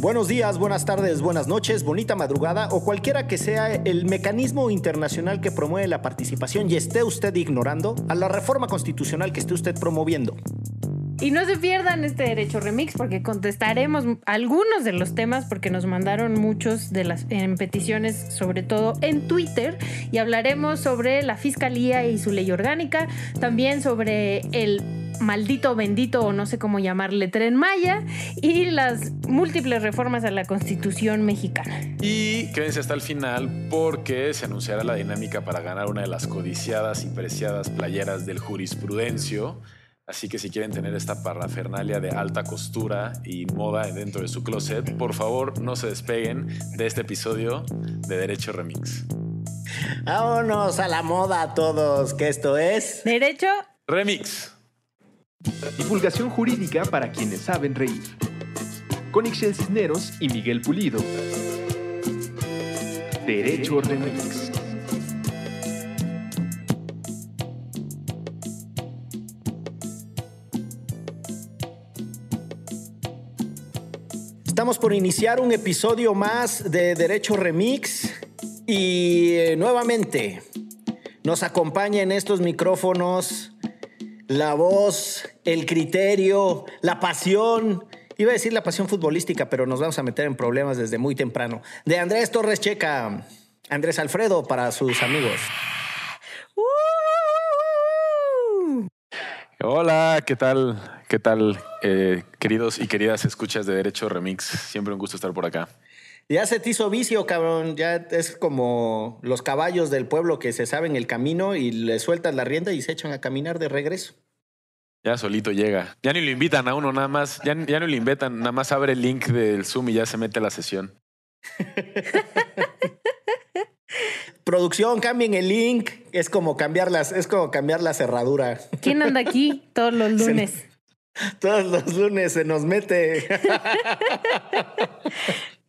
Buenos días, buenas tardes, buenas noches, bonita madrugada o cualquiera que sea el mecanismo internacional que promueve la participación y esté usted ignorando a la reforma constitucional que esté usted promoviendo. Y no se pierdan este derecho remix porque contestaremos algunos de los temas porque nos mandaron muchos de las en peticiones, sobre todo en Twitter, y hablaremos sobre la fiscalía y su ley orgánica, también sobre el maldito, bendito o no sé cómo llamarle tren Maya y las múltiples reformas a la Constitución mexicana. Y quédense hasta el final porque se anunciará la dinámica para ganar una de las codiciadas y preciadas playeras del jurisprudencio Así que si quieren tener esta parrafernalia de alta costura y moda dentro de su closet, por favor no se despeguen de este episodio de Derecho Remix. Vámonos a la moda a todos, que esto es Derecho Remix. Divulgación jurídica para quienes saben reír. Con Ixel Cisneros y Miguel Pulido. Derecho Remix. Estamos por iniciar un episodio más de Derecho Remix y eh, nuevamente nos acompaña en estos micrófonos la voz, el criterio, la pasión. Iba a decir la pasión futbolística, pero nos vamos a meter en problemas desde muy temprano. De Andrés Torres Checa, Andrés Alfredo para sus amigos. Hola, ¿qué tal? ¿Qué tal, eh, queridos y queridas escuchas de Derecho Remix? Siempre un gusto estar por acá. Ya se te hizo vicio, cabrón. Ya es como los caballos del pueblo que se saben el camino y le sueltas la rienda y se echan a caminar de regreso. Ya solito llega. Ya ni lo invitan a uno, nada más. Ya, ya no lo invitan, nada más abre el link del Zoom y ya se mete a la sesión. Producción, cambien el link. Es como cambiar las, es como cambiar la cerradura. ¿Quién anda aquí todos los lunes? todos los lunes se nos mete.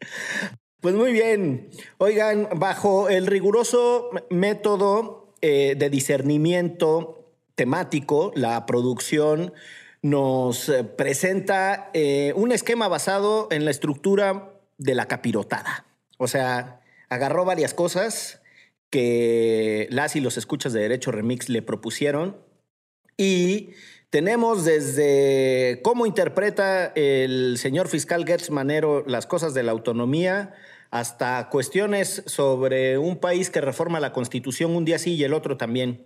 pues muy bien. Oigan, bajo el riguroso método eh, de discernimiento temático, la producción nos eh, presenta eh, un esquema basado en la estructura de la capirotada. O sea, agarró varias cosas que las y los escuchas de Derecho Remix le propusieron y tenemos desde cómo interpreta el señor fiscal Gertz Manero las cosas de la autonomía hasta cuestiones sobre un país que reforma la constitución un día sí y el otro también.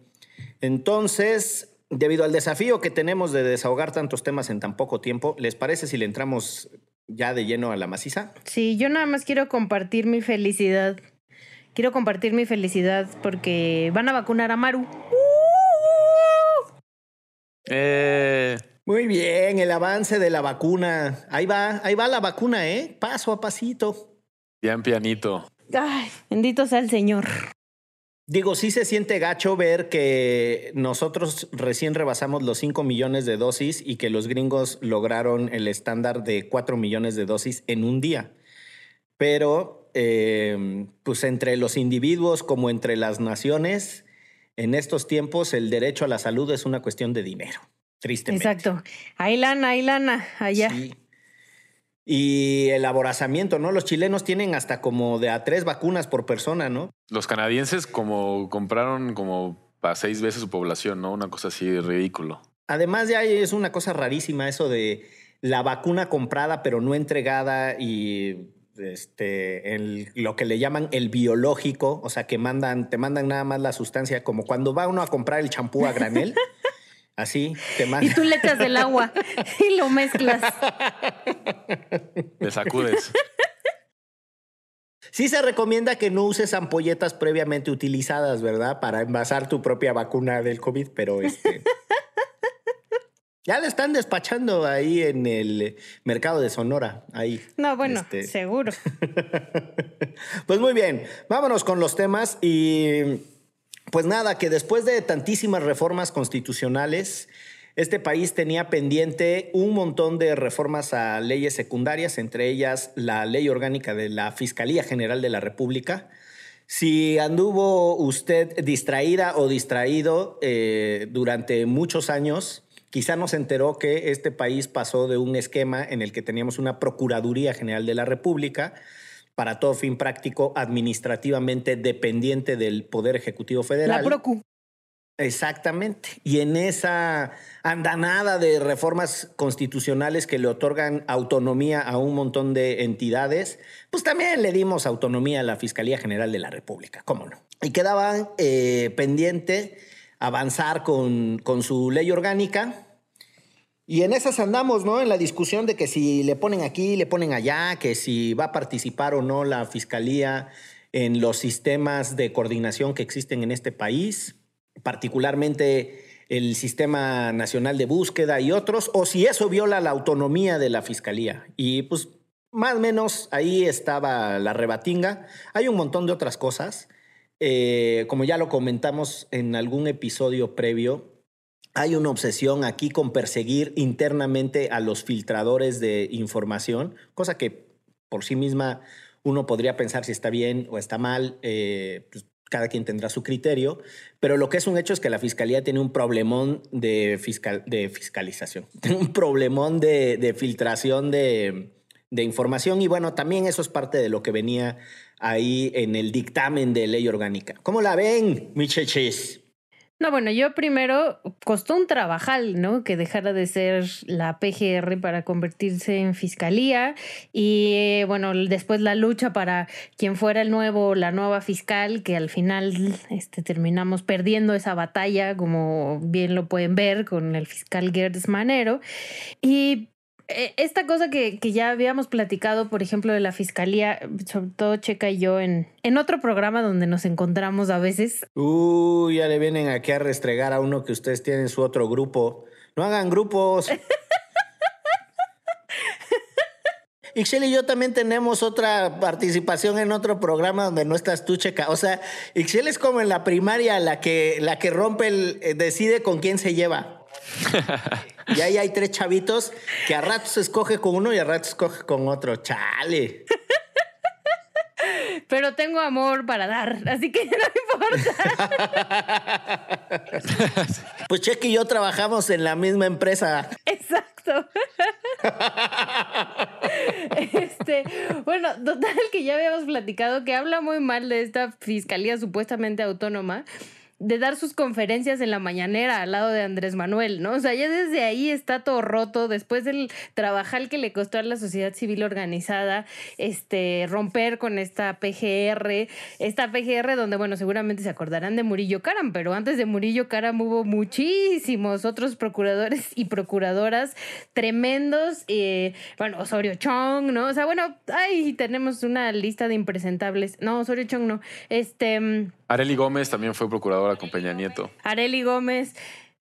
Entonces, debido al desafío que tenemos de desahogar tantos temas en tan poco tiempo, ¿les parece si le entramos ya de lleno a la maciza? Sí, yo nada más quiero compartir mi felicidad quiero compartir mi felicidad porque van a vacunar a Maru. Eh. Muy bien, el avance de la vacuna. Ahí va, ahí va la vacuna, ¿eh? Paso a pasito. Bien pianito. Ay, bendito sea el Señor. Digo, sí se siente gacho ver que nosotros recién rebasamos los 5 millones de dosis y que los gringos lograron el estándar de 4 millones de dosis en un día. Pero Em, pues entre los individuos como entre las naciones, en estos tiempos el derecho a la salud es una cuestión de dinero, tristemente. Exacto. Hay lana, hay lana allá. Sí. Y el aborazamiento, ¿no? Los chilenos tienen hasta como de a tres vacunas por persona, ¿no? Los canadienses como compraron como para seis veces su población, ¿no? Una cosa así ridículo. Además de ahí es una cosa rarísima eso de la vacuna comprada pero no entregada y este, en lo que le llaman el biológico, o sea, que mandan, te mandan nada más la sustancia, como cuando va uno a comprar el champú a granel. Así te mandan. Y tú le echas el agua y lo mezclas. Te sacudes. Sí se recomienda que no uses ampolletas previamente utilizadas, ¿verdad? Para envasar tu propia vacuna del COVID, pero este. Ya le están despachando ahí en el mercado de Sonora, ahí. No, bueno, este. seguro. pues muy bien, vámonos con los temas y pues nada, que después de tantísimas reformas constitucionales, este país tenía pendiente un montón de reformas a leyes secundarias, entre ellas la ley orgánica de la Fiscalía General de la República. Si anduvo usted distraída o distraído eh, durante muchos años, quizá no se enteró que este país pasó de un esquema en el que teníamos una Procuraduría General de la República, para todo fin práctico, administrativamente dependiente del Poder Ejecutivo Federal. La Procu. Exactamente. Y en esa andanada de reformas constitucionales que le otorgan autonomía a un montón de entidades, pues también le dimos autonomía a la Fiscalía General de la República, ¿cómo no? Y quedaba eh, pendiente avanzar con, con su ley orgánica, y en esas andamos, ¿no? En la discusión de que si le ponen aquí, le ponen allá, que si va a participar o no la fiscalía en los sistemas de coordinación que existen en este país particularmente el Sistema Nacional de Búsqueda y otros, o si eso viola la autonomía de la Fiscalía. Y pues más o menos ahí estaba la rebatinga. Hay un montón de otras cosas. Eh, como ya lo comentamos en algún episodio previo, hay una obsesión aquí con perseguir internamente a los filtradores de información, cosa que por sí misma uno podría pensar si está bien o está mal. Eh, pues, cada quien tendrá su criterio, pero lo que es un hecho es que la fiscalía tiene un problemón de, fiscal, de fiscalización, tiene un problemón de, filtración de, información y bueno, también eso es parte de lo que venía ahí en el dictamen de ley orgánica. ¿Cómo la ven, micheches? No, bueno, yo primero costó un trabajal, ¿no? Que dejara de ser la PGR para convertirse en fiscalía y bueno, después la lucha para quien fuera el nuevo, la nueva fiscal, que al final este, terminamos perdiendo esa batalla, como bien lo pueden ver con el fiscal Gerdes Manero. Y eh, esta cosa que, que, ya habíamos platicado, por ejemplo, de la fiscalía, sobre todo Checa y yo, en, en otro programa donde nos encontramos a veces. Uy, ya le vienen aquí a restregar a uno que ustedes tienen su otro grupo. No hagan grupos. Ixchel y yo también tenemos otra participación en otro programa donde no estás tú, Checa. O sea, Ixchel es como en la primaria, la que, la que rompe el, eh, decide con quién se lleva. Y ahí hay tres chavitos que a ratos escoge con uno y a ratos escoge con otro. Chale. Pero tengo amor para dar, así que no importa. Pues Cheque y yo trabajamos en la misma empresa. Exacto. Este, bueno, total que ya habíamos platicado que habla muy mal de esta fiscalía supuestamente autónoma de dar sus conferencias en la mañanera al lado de Andrés Manuel, ¿no? O sea, ya desde ahí está todo roto, después del trabajar que le costó a la sociedad civil organizada, este, romper con esta PGR, esta PGR donde, bueno, seguramente se acordarán de Murillo Caram, pero antes de Murillo Caram hubo muchísimos otros procuradores y procuradoras tremendos, eh, bueno, Osorio Chong, ¿no? O sea, bueno, ahí tenemos una lista de impresentables, no, Osorio Chong no, este... Mm, Areli Gómez también fue procuradora con Nieto. Areli Gómez.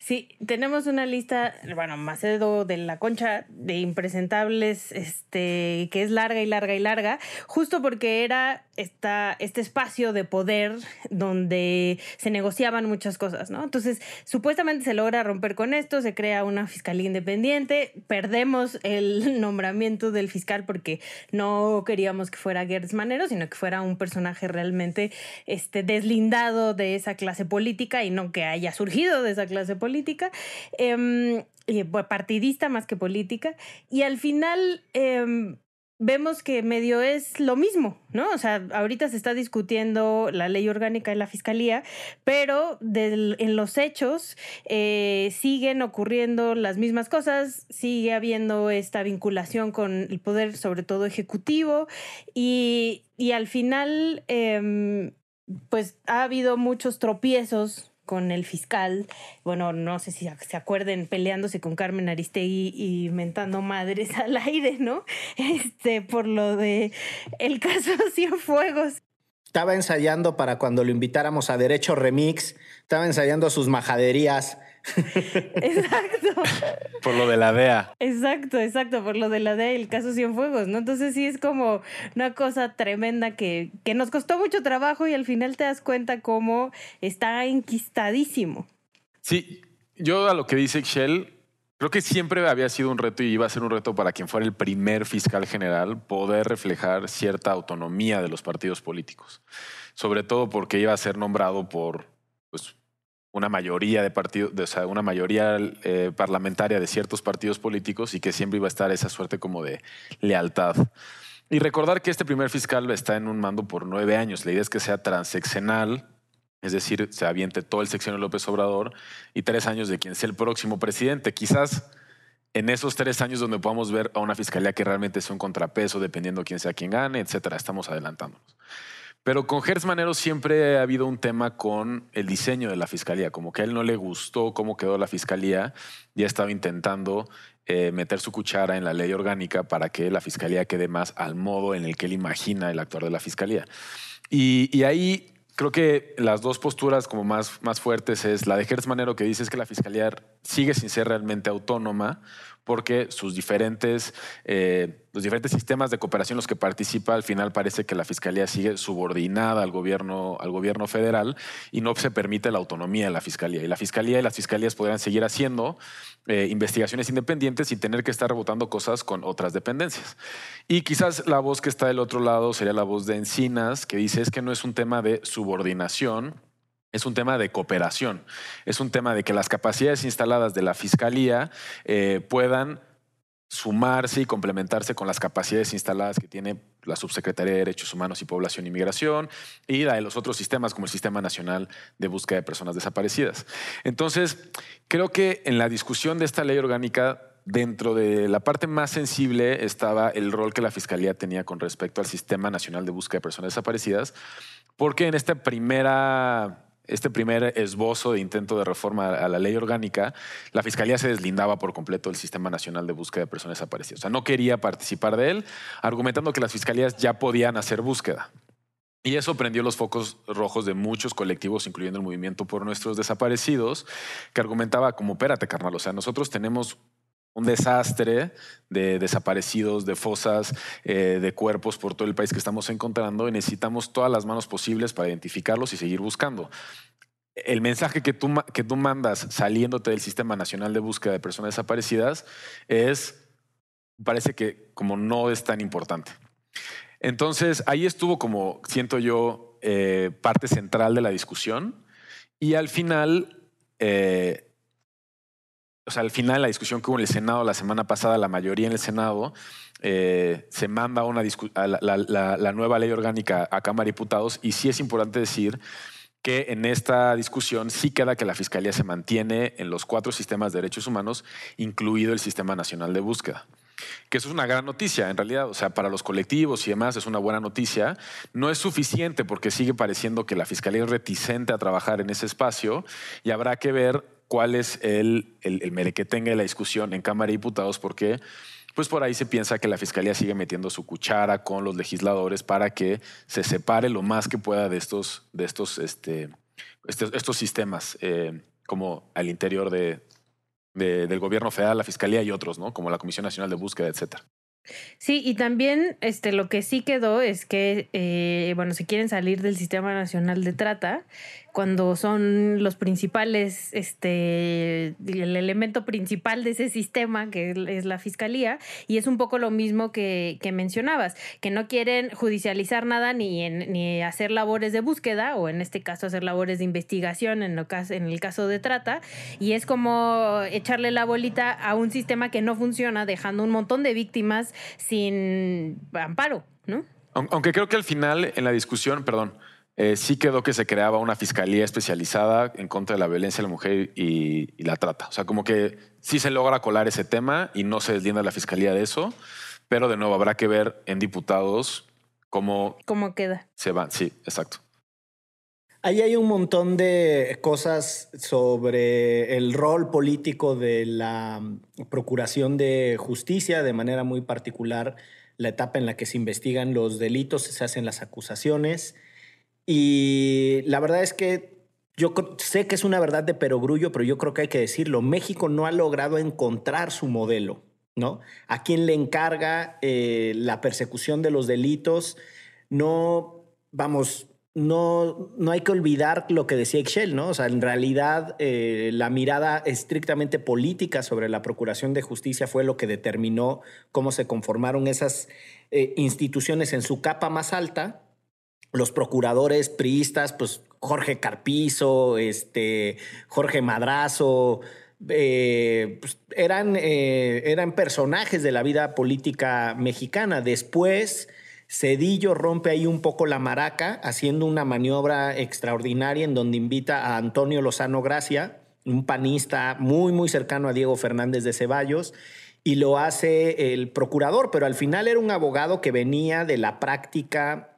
Sí, tenemos una lista, bueno, Macedo de la Concha de impresentables, este, que es larga y larga y larga, justo porque era esta, este espacio de poder donde se negociaban muchas cosas, ¿no? Entonces, supuestamente se logra romper con esto, se crea una fiscalía independiente, perdemos el nombramiento del fiscal porque no queríamos que fuera Gertz Manero, sino que fuera un personaje realmente este, deslindado de esa clase política y no que haya surgido de esa clase política política, em, partidista más que política, y al final em, vemos que medio es lo mismo, ¿no? O sea, ahorita se está discutiendo la ley orgánica de la fiscalía, pero en los hechos eh, siguen ocurriendo las mismas cosas, sigue habiendo esta vinculación con el poder, sobre todo ejecutivo, y, y al final, em, pues ha habido muchos tropiezos con el fiscal, bueno, no sé si se acuerden peleándose con Carmen Aristegui y mentando madres al aire, ¿no? Este, por lo de el caso Cienfuegos. Estaba ensayando para cuando lo invitáramos a Derecho Remix, estaba ensayando sus majaderías Exacto. por lo de la DEA. Exacto, exacto, por lo de la DEA y el caso Cienfuegos, ¿no? Entonces sí es como una cosa tremenda que, que nos costó mucho trabajo y al final te das cuenta cómo está enquistadísimo. Sí, yo a lo que dice Shell, creo que siempre había sido un reto y iba a ser un reto para quien fuera el primer fiscal general poder reflejar cierta autonomía de los partidos políticos. Sobre todo porque iba a ser nombrado por pues, una mayoría de partidos, o sea, una mayoría eh, parlamentaria de ciertos partidos políticos y que siempre iba a estar esa suerte como de lealtad. Y recordar que este primer fiscal está en un mando por nueve años. La idea es que sea transeccional, es decir, se aviente todo el sección López Obrador y tres años de quien sea el próximo presidente. Quizás en esos tres años donde podamos ver a una fiscalía que realmente es un contrapeso, dependiendo quién sea quien gane, etcétera. Estamos adelantándonos. Pero con Gertz Manero siempre ha habido un tema con el diseño de la fiscalía, como que a él no le gustó cómo quedó la fiscalía y ha estado intentando eh, meter su cuchara en la ley orgánica para que la fiscalía quede más al modo en el que él imagina el actuar de la fiscalía. Y, ahí creo que las dos posturas como más, más fuertes es la de Gertz Manero que dice es que la fiscalía sigue sin ser realmente autónoma porque sus diferentes, eh, los diferentes sistemas de cooperación en los que participa, al final parece que la Fiscalía sigue subordinada al gobierno, al gobierno federal y no se permite la autonomía de la Fiscalía. Y la Fiscalía y las Fiscalías podrán seguir haciendo eh, investigaciones independientes sin tener que estar rebotando cosas con otras dependencias. Y quizás la voz que está del otro lado sería la voz de Encinas, que dice es que no es un tema de subordinación, es un tema de cooperación, es un tema de que las capacidades instaladas de la Fiscalía eh, puedan sumarse y complementarse con las capacidades instaladas que tiene la Subsecretaría de Derechos Humanos y Población y Migración y la de los otros sistemas como el Sistema Nacional de Búsqueda de Personas Desaparecidas. Entonces, creo que en la discusión de esta ley orgánica dentro de la parte más sensible estaba el rol que la Fiscalía tenía con respecto al Sistema Nacional de Búsqueda de Personas Desaparecidas, porque en esta primera este primer esbozo de intento de reforma a la ley orgánica, la Fiscalía se deslindaba por completo del Sistema Nacional de Búsqueda de Personas Desaparecidas. O sea, no quería participar de él, argumentando que las fiscalías ya podían hacer búsqueda. Y eso prendió los focos rojos de muchos colectivos, incluyendo el movimiento por nuestros desaparecidos, que argumentaba como, espérate, carnal, o sea, nosotros tenemos un desastre de desaparecidos, de fosas, eh, de cuerpos por todo el país que estamos encontrando y necesitamos todas las manos posibles para identificarlos y seguir buscando. El mensaje que tú, que tú mandas saliéndote del Sistema Nacional de Búsqueda de Personas Desaparecidas es, parece que como no es tan importante. Entonces, ahí estuvo como, siento yo, eh, parte central de la discusión y al final... Eh, o sea, al final la discusión que hubo en el Senado la semana pasada, la mayoría en el Senado, eh, se manda una la, nueva ley orgánica a Cámara de Diputados y sí es importante decir que en esta discusión sí queda que la Fiscalía se mantiene en los cuatro sistemas de derechos humanos, incluido el Sistema Nacional de Búsqueda. Que eso es una gran noticia, en realidad, o sea, para los colectivos y demás es una buena noticia. No es suficiente porque sigue pareciendo que la Fiscalía es reticente a trabajar en ese espacio y habrá que ver cuál es el, el, el tenga de la discusión en Cámara de Diputados, porque pues por ahí se piensa que la Fiscalía sigue metiendo su cuchara con los legisladores para que se separe lo más que pueda de estos, de estos, este, estos, estos sistemas, eh, como al interior de, de, del gobierno federal, la Fiscalía y otros, ¿no? como la Comisión Nacional de Búsqueda, etcétera. Sí, y también este, lo que sí quedó es que, eh, bueno, si quieren salir del Sistema Nacional de Trata, cuando son los principales, este, el elemento principal de ese sistema, que es la fiscalía, y es un poco lo mismo que, mencionabas, que no quieren judicializar nada ni, ni hacer labores de búsqueda, o en este caso hacer labores de investigación en, en el caso de trata, y es como echarle la bolita a un sistema que no funciona, dejando un montón de víctimas sin amparo, ¿no? Aunque creo que al final en la discusión, perdón, eh, sí quedó que se creaba una fiscalía especializada en contra de la violencia de la mujer y, la trata. O sea, como que sí se logra colar ese tema y no se deslinda la fiscalía de eso, pero de nuevo habrá que ver en diputados cómo... ¿Cómo queda? Se van, sí, exacto. Ahí hay un montón de cosas sobre el rol político de la Procuración de Justicia, de manera muy particular la etapa en la que se investigan los delitos, se hacen las acusaciones y la verdad es que yo sé que es una verdad de perogrullo, pero yo creo que hay que decirlo. México no ha logrado encontrar su modelo, ¿no? A quién le encarga eh, la persecución de los delitos. No, vamos, no, no hay que olvidar lo que decía Excel, ¿no? O sea, en realidad eh, la mirada estrictamente política sobre la Procuración de Justicia fue lo que determinó cómo se conformaron esas eh, instituciones en su capa más alta los procuradores priistas, pues Jorge Carpizo, este, Jorge Madrazo, eh, pues, eran, eh, eran personajes de la vida política mexicana. Después, Cedillo rompe ahí un poco la maraca, haciendo una maniobra extraordinaria en donde invita a Antonio Lozano Gracia, un panista muy, muy cercano a Diego Fernández de Ceballos, y lo hace el procurador, pero al final era un abogado que venía de la práctica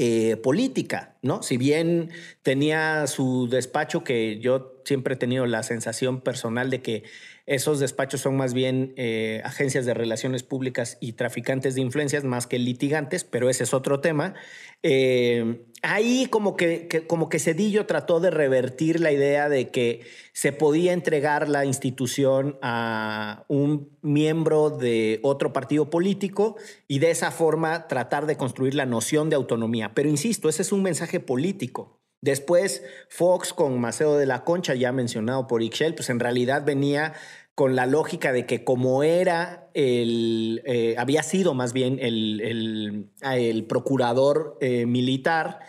eh, política, ¿no? Si bien tenía su despacho, que yo siempre he tenido la sensación personal de que esos despachos son más bien eh, agencias de relaciones públicas y traficantes de influencias más que litigantes, pero ese es otro tema. Eh, ahí como que, como que Cedillo trató de revertir la idea de que se podía entregar la institución a un miembro de otro partido político y de esa forma tratar de construir la noción de autonomía. Pero insisto, ese es un mensaje político. Después, Fox con Maceo de la Concha, ya mencionado por Ixchel, pues en realidad venía con la lógica de que como era el, eh, había sido más bien el, el, el procurador eh, militar,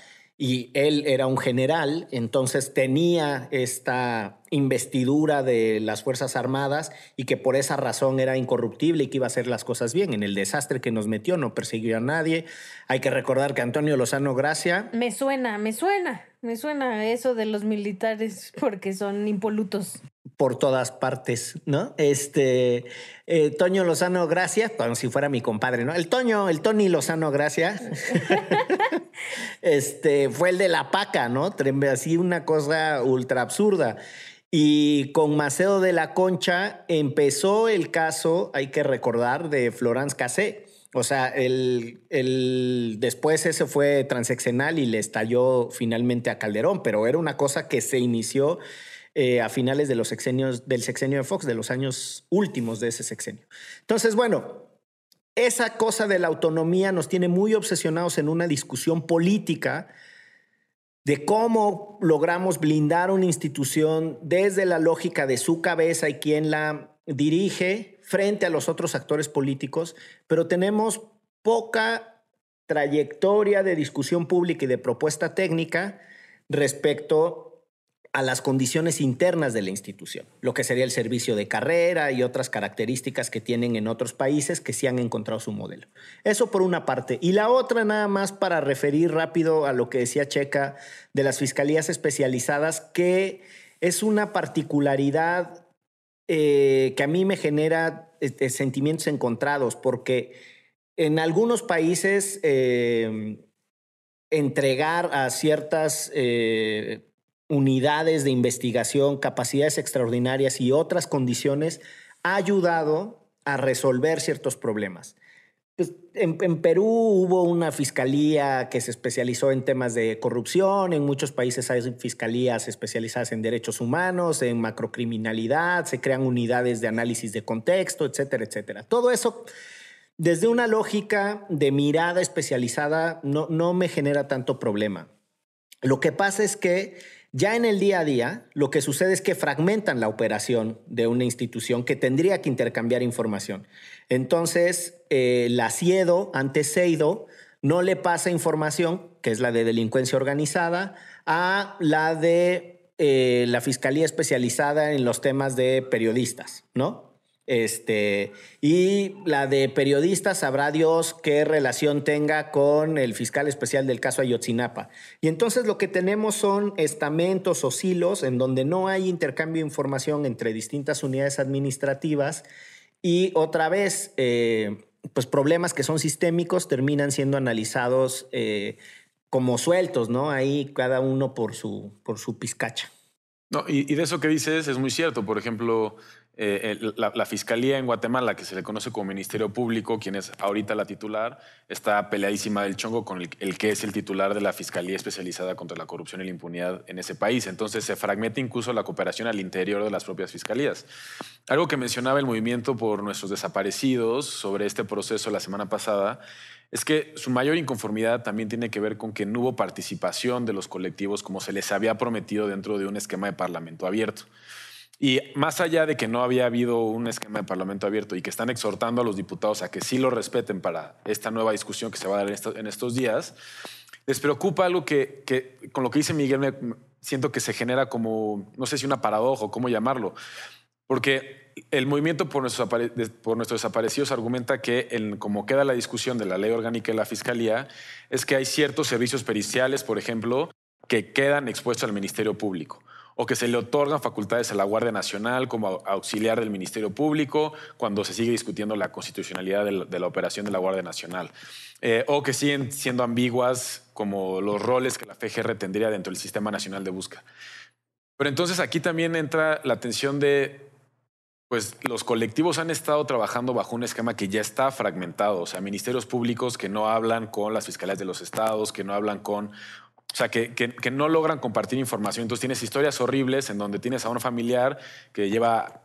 y él era un general, entonces tenía esta investidura de las Fuerzas Armadas y que por esa razón era incorruptible y que iba a hacer las cosas bien. En el desastre que nos metió no persiguió a nadie. Hay que recordar que Antonio Lozano Gracia... Me suena, me suena, me suena eso de los militares porque son impolutos por todas partes, ¿no? Este, eh, Toño Lozano Gracia, como si fuera mi compadre, ¿no? El Toño, el Tony Lozano Gracia, este, fue el de la paca, ¿no? Así una cosa ultra absurda. Y con Maceo de la Concha empezó el caso, hay que recordar, de Florence Cassé. O sea, el, el, después ese fue transeccional y le estalló finalmente a Calderón, pero era una cosa que se inició eh, a finales de los sexenios, del sexenio de Fox, de los años últimos de ese sexenio. Entonces, bueno, esa cosa de la autonomía nos tiene muy obsesionados en una discusión política de cómo logramos blindar una institución desde la lógica de su cabeza y quién la dirige frente a los otros actores políticos, pero tenemos poca trayectoria de discusión pública y de propuesta técnica respecto a las condiciones internas de la institución, lo que sería el servicio de carrera y otras características que tienen en otros países que sí han encontrado su modelo. Eso por una parte. Y la otra nada más para referir rápido a lo que decía Checa de las fiscalías especializadas, que es una particularidad eh, que a mí me genera este, sentimientos encontrados, porque en algunos países eh, entregar a ciertas... Eh, unidades de investigación, capacidades extraordinarias y otras condiciones ha ayudado a resolver ciertos problemas. Pues, en, Perú hubo una fiscalía que se especializó en temas de corrupción, en muchos países hay fiscalías especializadas en derechos humanos, en macrocriminalidad, se crean unidades de análisis de contexto, etcétera, etcétera. Todo eso, desde una lógica de mirada especializada, no, no me genera tanto problema. Lo que pasa es que ya en el día a día, lo que sucede es que fragmentan la operación de una institución que tendría que intercambiar información. Entonces, eh, la CIEDO, ante CEIDO, no le pasa información, que es la de delincuencia organizada, a la de eh, la Fiscalía especializada en los temas de periodistas, ¿no? Este, y la de periodistas sabrá Dios qué relación tenga con el fiscal especial del caso Ayotzinapa. Y entonces lo que tenemos son estamentos o silos en donde no hay intercambio de información entre distintas unidades administrativas y otra vez, eh, pues problemas que son sistémicos terminan siendo analizados eh, como sueltos, ¿no? Ahí cada uno por su, por su pizcacha. No, y, y de eso que dices es muy cierto. Por ejemplo, eh, la, Fiscalía en Guatemala, que se le conoce como Ministerio Público, quien es ahorita la titular, está peleadísima del chongo con el, que es el titular de la Fiscalía especializada contra la corrupción y la impunidad en ese país. Entonces se fragmenta incluso la cooperación al interior de las propias fiscalías. Algo que mencionaba el movimiento por nuestros desaparecidos sobre este proceso la semana pasada es que su mayor inconformidad también tiene que ver con que no hubo participación de los colectivos como se les había prometido dentro de un esquema de parlamento abierto. Y más allá de que no había habido un esquema de parlamento abierto y que están exhortando a los diputados a que sí lo respeten para esta nueva discusión que se va a dar en estos días, les preocupa algo que, con lo que dice Miguel me, siento que se genera como, no sé si una paradoja o cómo llamarlo, porque el movimiento por nuestros, por nuestros desaparecidos argumenta que, como queda la discusión de la ley orgánica de la Fiscalía, es que hay ciertos servicios periciales, por ejemplo, que quedan expuestos al Ministerio Público o que se le otorgan facultades a la Guardia Nacional como auxiliar del Ministerio Público cuando se sigue discutiendo la constitucionalidad de la, operación de la Guardia Nacional, eh, o que siguen siendo ambiguas como los roles que la FGR tendría dentro del Sistema Nacional de Búsqueda. Pero entonces aquí también entra la tensión de pues los colectivos han estado trabajando bajo un esquema que ya está fragmentado, o sea, ministerios públicos que no hablan con las fiscalías de los estados, que no hablan con o sea, que, que, no logran compartir información. Entonces tienes historias horribles en donde tienes a un familiar que lleva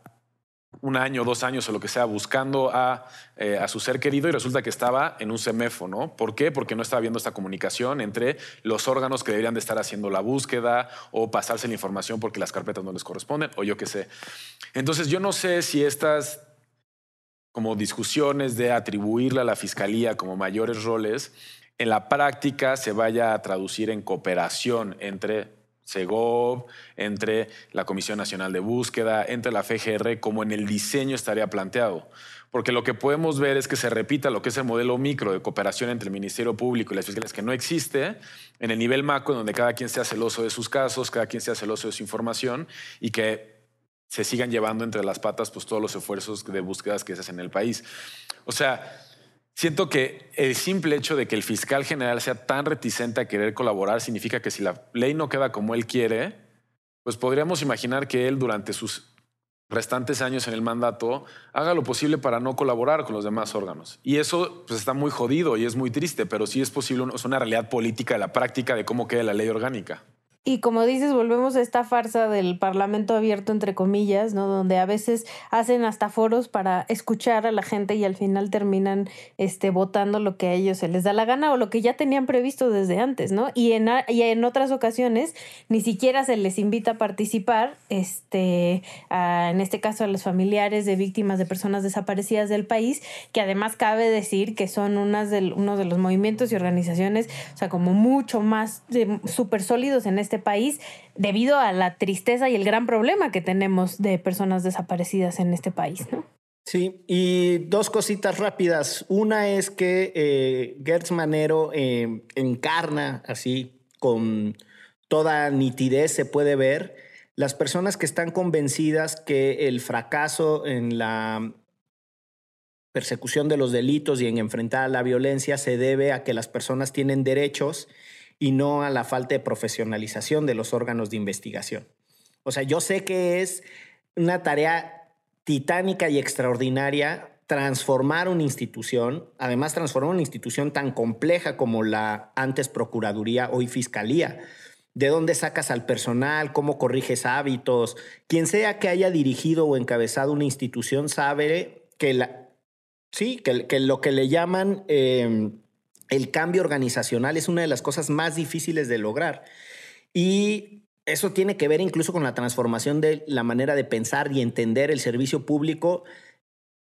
un año, dos años o lo que sea buscando a, eh, a su ser querido y resulta que estaba en un CEMEFO, ¿no? ¿Por qué? Porque no estaba viendo esta comunicación entre los órganos que deberían de estar haciendo la búsqueda o pasarse la información porque las carpetas no les corresponden o yo qué sé. Entonces yo no sé si estas como discusiones de atribuirle a la fiscalía como mayores roles en la práctica se vaya a traducir en cooperación entre SEGOV, entre la Comisión Nacional de Búsqueda, entre la FGR, como en el diseño estaría planteado. Porque lo que podemos ver es que se repita lo que es el modelo micro de cooperación entre el Ministerio Público y las fiscalías, que no existe en el nivel macro, donde cada quien sea celoso de sus casos, cada quien sea celoso de su información y que se sigan llevando entre las patas pues, todos los esfuerzos de búsquedas que se hacen en el país. O sea, Siento que el simple hecho de que el fiscal general sea tan reticente a querer colaborar significa que si la ley no queda como él quiere, pues podríamos imaginar que él durante sus restantes años en el mandato haga lo posible para no colaborar con los demás órganos. Y eso pues, está muy jodido y es muy triste, pero sí es posible, es una realidad política de la práctica de cómo queda la ley orgánica. Y como dices, volvemos a esta farsa del parlamento abierto, entre comillas, ¿no? Donde a veces hacen hasta foros para escuchar a la gente y al final terminan este, votando lo que a ellos se les da la gana o lo que ya tenían previsto desde antes, ¿no? Y en, y en otras ocasiones ni siquiera se les invita a participar, este, en este caso a los familiares de víctimas de personas desaparecidas del país, que además cabe decir que son unas de, uno de los movimientos y organizaciones, o sea, como mucho más súper sólidos en este este país debido a la tristeza y el gran problema que tenemos de personas desaparecidas en este país, ¿no? Sí, y dos cositas rápidas. Una es que eh, Gertz Manero eh, encarna así con toda nitidez, se puede ver, las personas que están convencidas que el fracaso en la persecución de los delitos y en enfrentar la violencia se debe a que las personas tienen derechos y no a la falta de profesionalización de los órganos de investigación. O sea, yo sé que es una tarea titánica y extraordinaria transformar una institución, además transformar una institución tan compleja como la antes Procuraduría, hoy Fiscalía. ¿De dónde sacas al personal? ¿Cómo corriges hábitos? Quien sea que haya dirigido o encabezado una institución sabe que, la, sí, que, lo que le llaman em, el cambio organizacional es una de las cosas más difíciles de lograr. Y eso tiene que ver incluso con la transformación de la manera de pensar y entender el servicio público,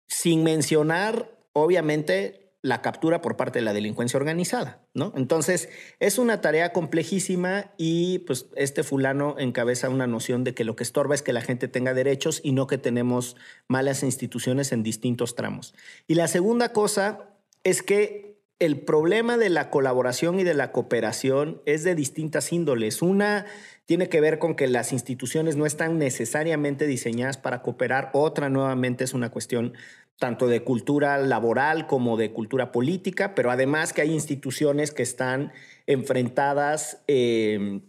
sin mencionar, obviamente, la captura por parte de la delincuencia organizada, ¿no? Entonces, es una tarea complejísima y pues este fulano encabeza una noción de que lo que estorba es que la gente tenga derechos y no que tenemos malas instituciones en distintos tramos. Y la segunda cosa es que el problema de la colaboración y de la cooperación es de distintas índoles. Una tiene que ver con que las instituciones no están necesariamente diseñadas para cooperar. Otra nuevamente es una cuestión tanto de cultura laboral como de cultura política, pero además que hay instituciones que están enfrentadas em,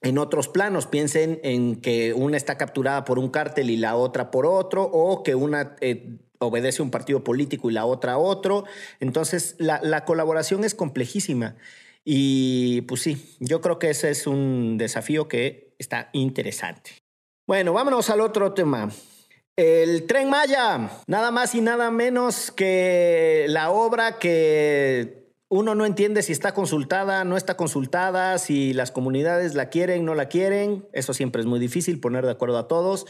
en otros planos. Piensen en que una está capturada por un cártel y la otra por otro, o que una eh, obedece un partido político y la otra a otro. Entonces, la, colaboración es complejísima. Y pues sí, yo creo que ese es un desafío que está interesante. Bueno, vámonos al otro tema. El tren Maya, nada más y nada menos que la obra que uno no entiende si está consultada, no está consultada, si las comunidades la quieren, no la quieren. Eso siempre es muy difícil poner de acuerdo a todos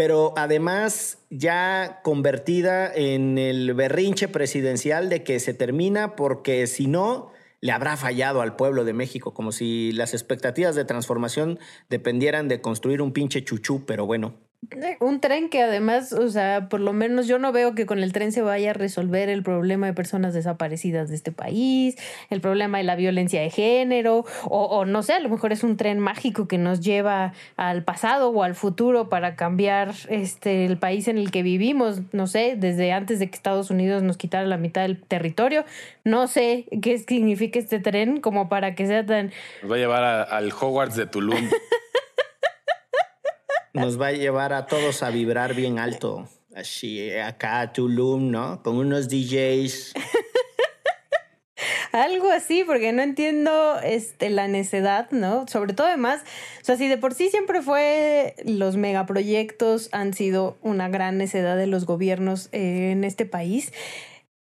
pero además ya convertida en el berrinche presidencial de que se termina porque si no, le habrá fallado al pueblo de México, como si las expectativas de transformación dependieran de construir un pinche chuchú, pero bueno. Un tren que además, o sea, por lo menos yo no veo que con el tren se vaya a resolver el problema de personas desaparecidas de este país, el problema de la violencia de género, o, o, no sé, a lo mejor es un tren mágico que nos lleva al pasado o al futuro para cambiar este, el país en el que vivimos, no sé, desde antes de que Estados Unidos nos quitara la mitad del territorio. No sé qué significa este tren como para que sea tan... Nos va a llevar a, al Hogwarts de Tulum. Nos va a llevar a todos a vibrar bien alto. Así, acá a Tulum, ¿no? Con unos DJs. Algo así, porque no entiendo este, la necedad, ¿no? Sobre todo además, o sea, si de por sí siempre fue los megaproyectos han sido una gran necedad de los gobiernos eh, en este país,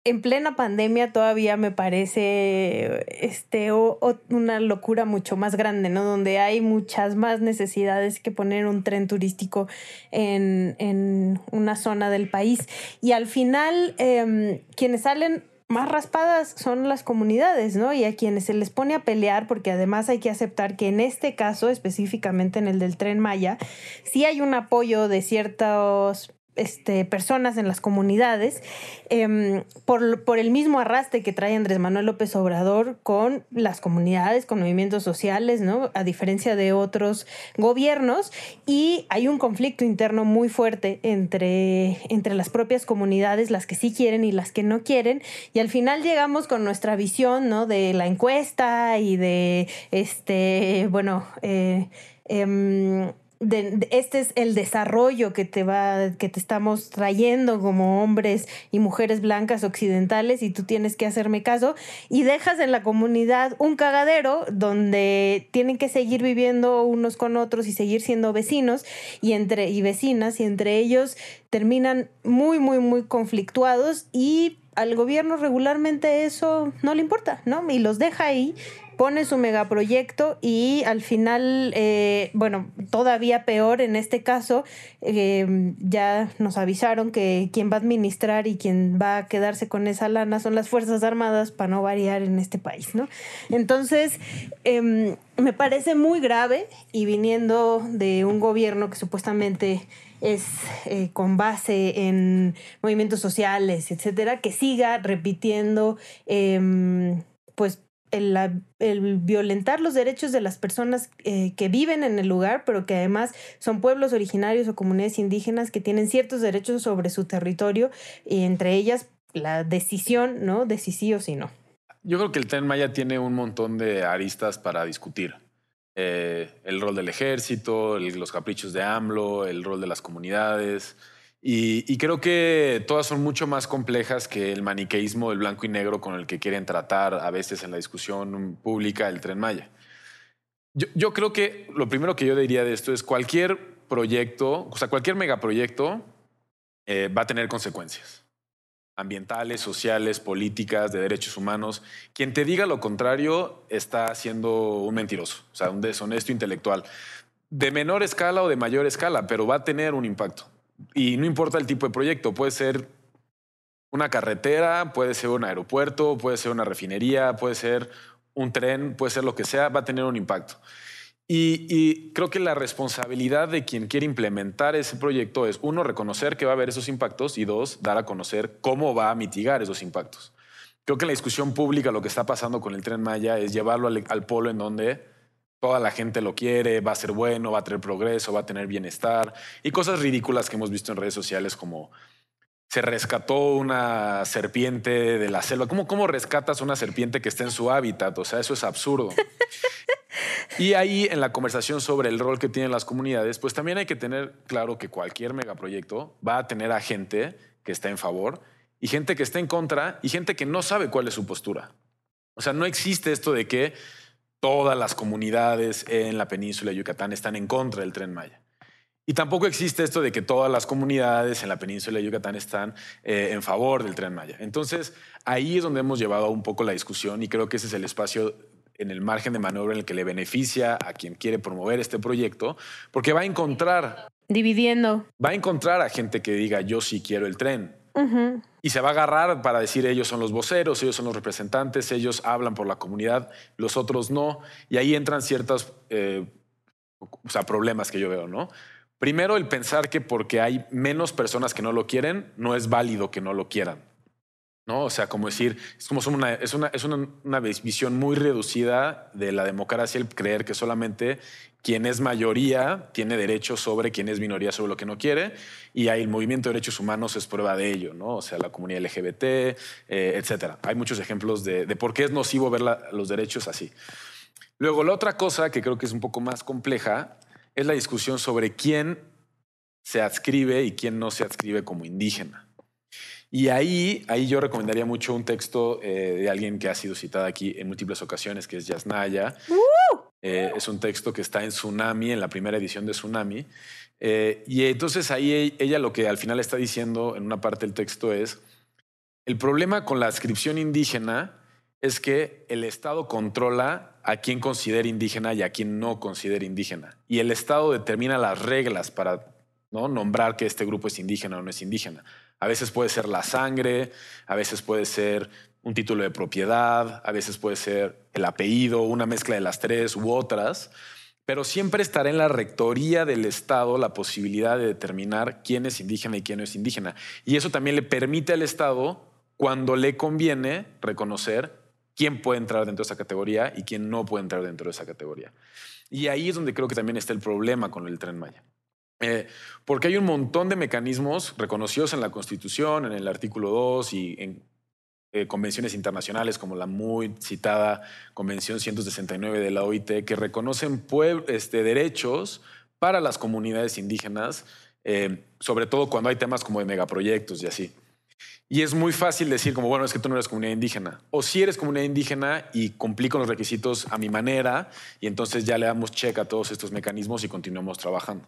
en plena pandemia todavía me parece este, una locura mucho más grande, ¿no? Donde hay muchas más necesidades que poner un tren turístico en, en una zona del país. Y al final, eh, quienes salen más raspadas son las comunidades, ¿no? Y a quienes se les pone a pelear, porque además hay que aceptar que en este caso, específicamente en el del tren Maya, sí hay un apoyo de ciertos este, personas en las comunidades eh, por, por, el mismo arrastre que trae Andrés Manuel López Obrador con las comunidades, con movimientos sociales, ¿no? A diferencia de otros gobiernos. Y hay un conflicto interno muy fuerte entre, entre las propias comunidades, las que sí quieren y las que no quieren. Y al final llegamos con nuestra visión. De la encuesta y de, este, bueno, eh, eh, de, este es el desarrollo que te va, que te estamos trayendo como hombres y mujeres blancas occidentales y tú tienes que hacerme caso y dejas en la comunidad un cagadero donde tienen que seguir viviendo unos con otros y seguir siendo vecinos y entre y vecinas y entre ellos terminan muy muy muy conflictuados y al gobierno regularmente eso no le importa, ¿no? Y los deja ahí pone su megaproyecto y al final, eh, bueno, todavía peor en este caso, eh, ya nos avisaron que quien va a administrar y quien va a quedarse con esa lana son las Fuerzas Armadas para no variar en este país, ¿no? Entonces, eh, me parece muy grave y viniendo de un gobierno que supuestamente es eh, con base en movimientos sociales, etcétera, que siga repitiendo, eh, pues, el, el, violentar los derechos de las personas eh, que viven en el lugar, pero que además son pueblos originarios o comunidades indígenas que tienen ciertos derechos sobre su territorio, y entre ellas la decisión, ¿no? De si sí o si no. Yo creo que el Tren Maya tiene un montón de aristas para discutir. Eh, el rol del ejército, los caprichos de AMLO, el rol de las comunidades. Y, creo que todas son mucho más complejas que el maniqueísmo del blanco y negro con el que quieren tratar a veces en la discusión pública el tren Maya. Yo, yo creo que lo primero que yo diría de esto es cualquier proyecto, o sea, cualquier megaproyecto eh, va a tener consecuencias ambientales, sociales, políticas, de derechos humanos. Quien te diga lo contrario está siendo un mentiroso, o sea, un deshonesto intelectual. De menor escala o de mayor escala, pero va a tener un impacto. Y no importa el tipo de proyecto, puede ser una carretera, puede ser un aeropuerto, puede ser una refinería, puede ser un tren, puede ser lo que sea, va a tener un impacto. Y, creo que la responsabilidad de quien quiere implementar ese proyecto es, uno, reconocer que va a haber esos impactos y dos, dar a conocer cómo va a mitigar esos impactos. Creo que en la discusión pública lo que está pasando con el tren Maya es llevarlo al, al polo en donde toda la gente lo quiere, va a ser bueno, va a tener progreso, va a tener bienestar y cosas ridículas que hemos visto en redes sociales como se rescató una serpiente de la selva. ¿Cómo, ¿Cómo rescatas una serpiente que está en su hábitat? O sea, eso es absurdo. y ahí en la conversación sobre el rol que tienen las comunidades, pues también hay que tener claro que cualquier megaproyecto va a tener a gente que está en favor y gente que está en contra y gente que no sabe cuál es su postura. O sea, no existe esto de que todas las comunidades en la península de Yucatán están en contra del tren Maya. Y tampoco existe esto de que todas las comunidades en la península de Yucatán están eh, en favor del tren Maya. Entonces, ahí es donde hemos llevado un poco la discusión y creo que ese es el espacio en el margen de maniobra en el que le beneficia a quien quiere promover este proyecto, porque va a encontrar... Dividiendo. Va a encontrar a gente que diga, yo sí quiero el tren. Y se va a agarrar para decir ellos son los voceros, ellos son los representantes, ellos hablan por la comunidad, los otros no. Y ahí entran ciertos eh, o sea, problemas que yo veo, ¿no? Primero, el pensar que porque hay menos personas que no lo quieren, no es válido que no lo quieran. ¿no? O sea, como decir, es como una, es una, es una, visión muy reducida de la democracia el creer que solamente quien es mayoría tiene derecho sobre quien es minoría sobre lo que no quiere y ahí el movimiento de derechos humanos es prueba de ello, ¿no? O sea, la comunidad LGBT, eh, etcétera. Hay muchos ejemplos de, por qué es nocivo ver los derechos así. Luego, la otra cosa que creo que es un poco más compleja es la discusión sobre quién se adscribe y quién no se adscribe como indígena. Y ahí, ahí yo recomendaría mucho un texto eh, de alguien que ha sido citado aquí en múltiples ocasiones, que es Yasnaya. Eh, es un texto que está en Tsunami, en la primera edición de Tsunami. Eh, y entonces ahí ella lo que al final está diciendo en una parte del texto es, el problema con la adscripción indígena es que el Estado controla a quien considera indígena y a quien no considera indígena. Y el Estado determina las reglas para ¿no? nombrar que este grupo es indígena o no es indígena. A veces puede ser la sangre, a veces puede ser un título de propiedad, a veces puede ser el apellido, una mezcla de las tres u otras, pero siempre estará en la rectoría del Estado la posibilidad de determinar quién es indígena y quién no es indígena. Y eso también le permite al Estado, cuando le conviene, reconocer quién puede entrar dentro de esa categoría y quién no puede entrar dentro de esa categoría. Y ahí es donde creo que también está el problema con el tren Maya. Eh, porque hay un montón de mecanismos reconocidos en la Constitución, en el artículo 2 y en eh, convenciones internacionales como la muy citada Convención 169 de la OIT, que reconocen este, derechos para las comunidades indígenas, eh, sobre todo cuando hay temas como de megaproyectos y así. Y es muy fácil decir como, bueno, es que tú no eres comunidad indígena. O si eres comunidad indígena y cumplí con los requisitos a mi manera, y entonces ya le damos check a todos estos mecanismos y continuamos trabajando.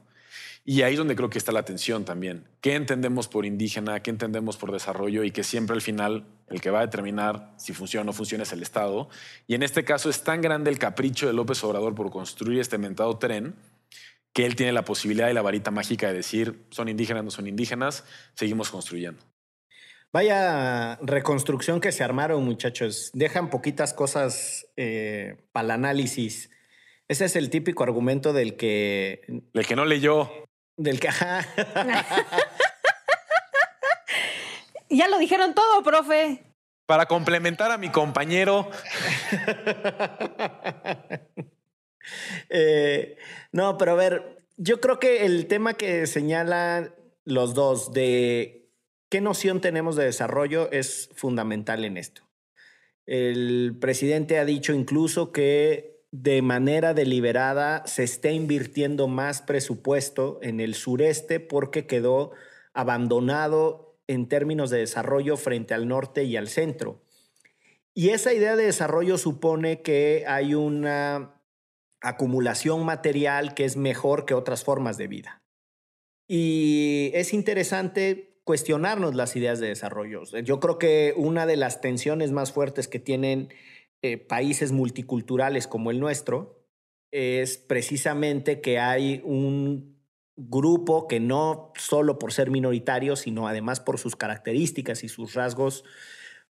Y ahí es donde creo que está la tensión también. ¿Qué entendemos por indígena? ¿Qué entendemos por desarrollo? Y que siempre al final el que va a determinar si funciona o no funciona es el Estado. Y en este caso es tan grande el capricho de López Obrador por construir este mentado tren que él tiene la posibilidad y la varita mágica de decir son indígenas, no son indígenas, seguimos construyendo. Vaya reconstrucción que se armaron, muchachos. Dejan poquitas cosas eh, para el análisis. Ese es el típico argumento del que... Del que no leyó. Del que... ya lo dijeron todo, profe. Para complementar a mi compañero. Eh, no, pero a ver, yo creo que el tema que señalan los dos de qué noción tenemos de desarrollo es fundamental en esto. El presidente ha dicho incluso que de manera deliberada se está invirtiendo más presupuesto en el sureste porque quedó abandonado en términos de desarrollo frente al norte y al centro. Y esa idea de desarrollo supone que hay una acumulación material que es mejor que otras formas de vida. Y es interesante cuestionarnos las ideas de desarrollo. Yo creo que una de las tensiones más fuertes que tienen eh, países multiculturales como el nuestro es precisamente que hay un grupo que no solo por ser minoritario, sino además por sus características y sus rasgos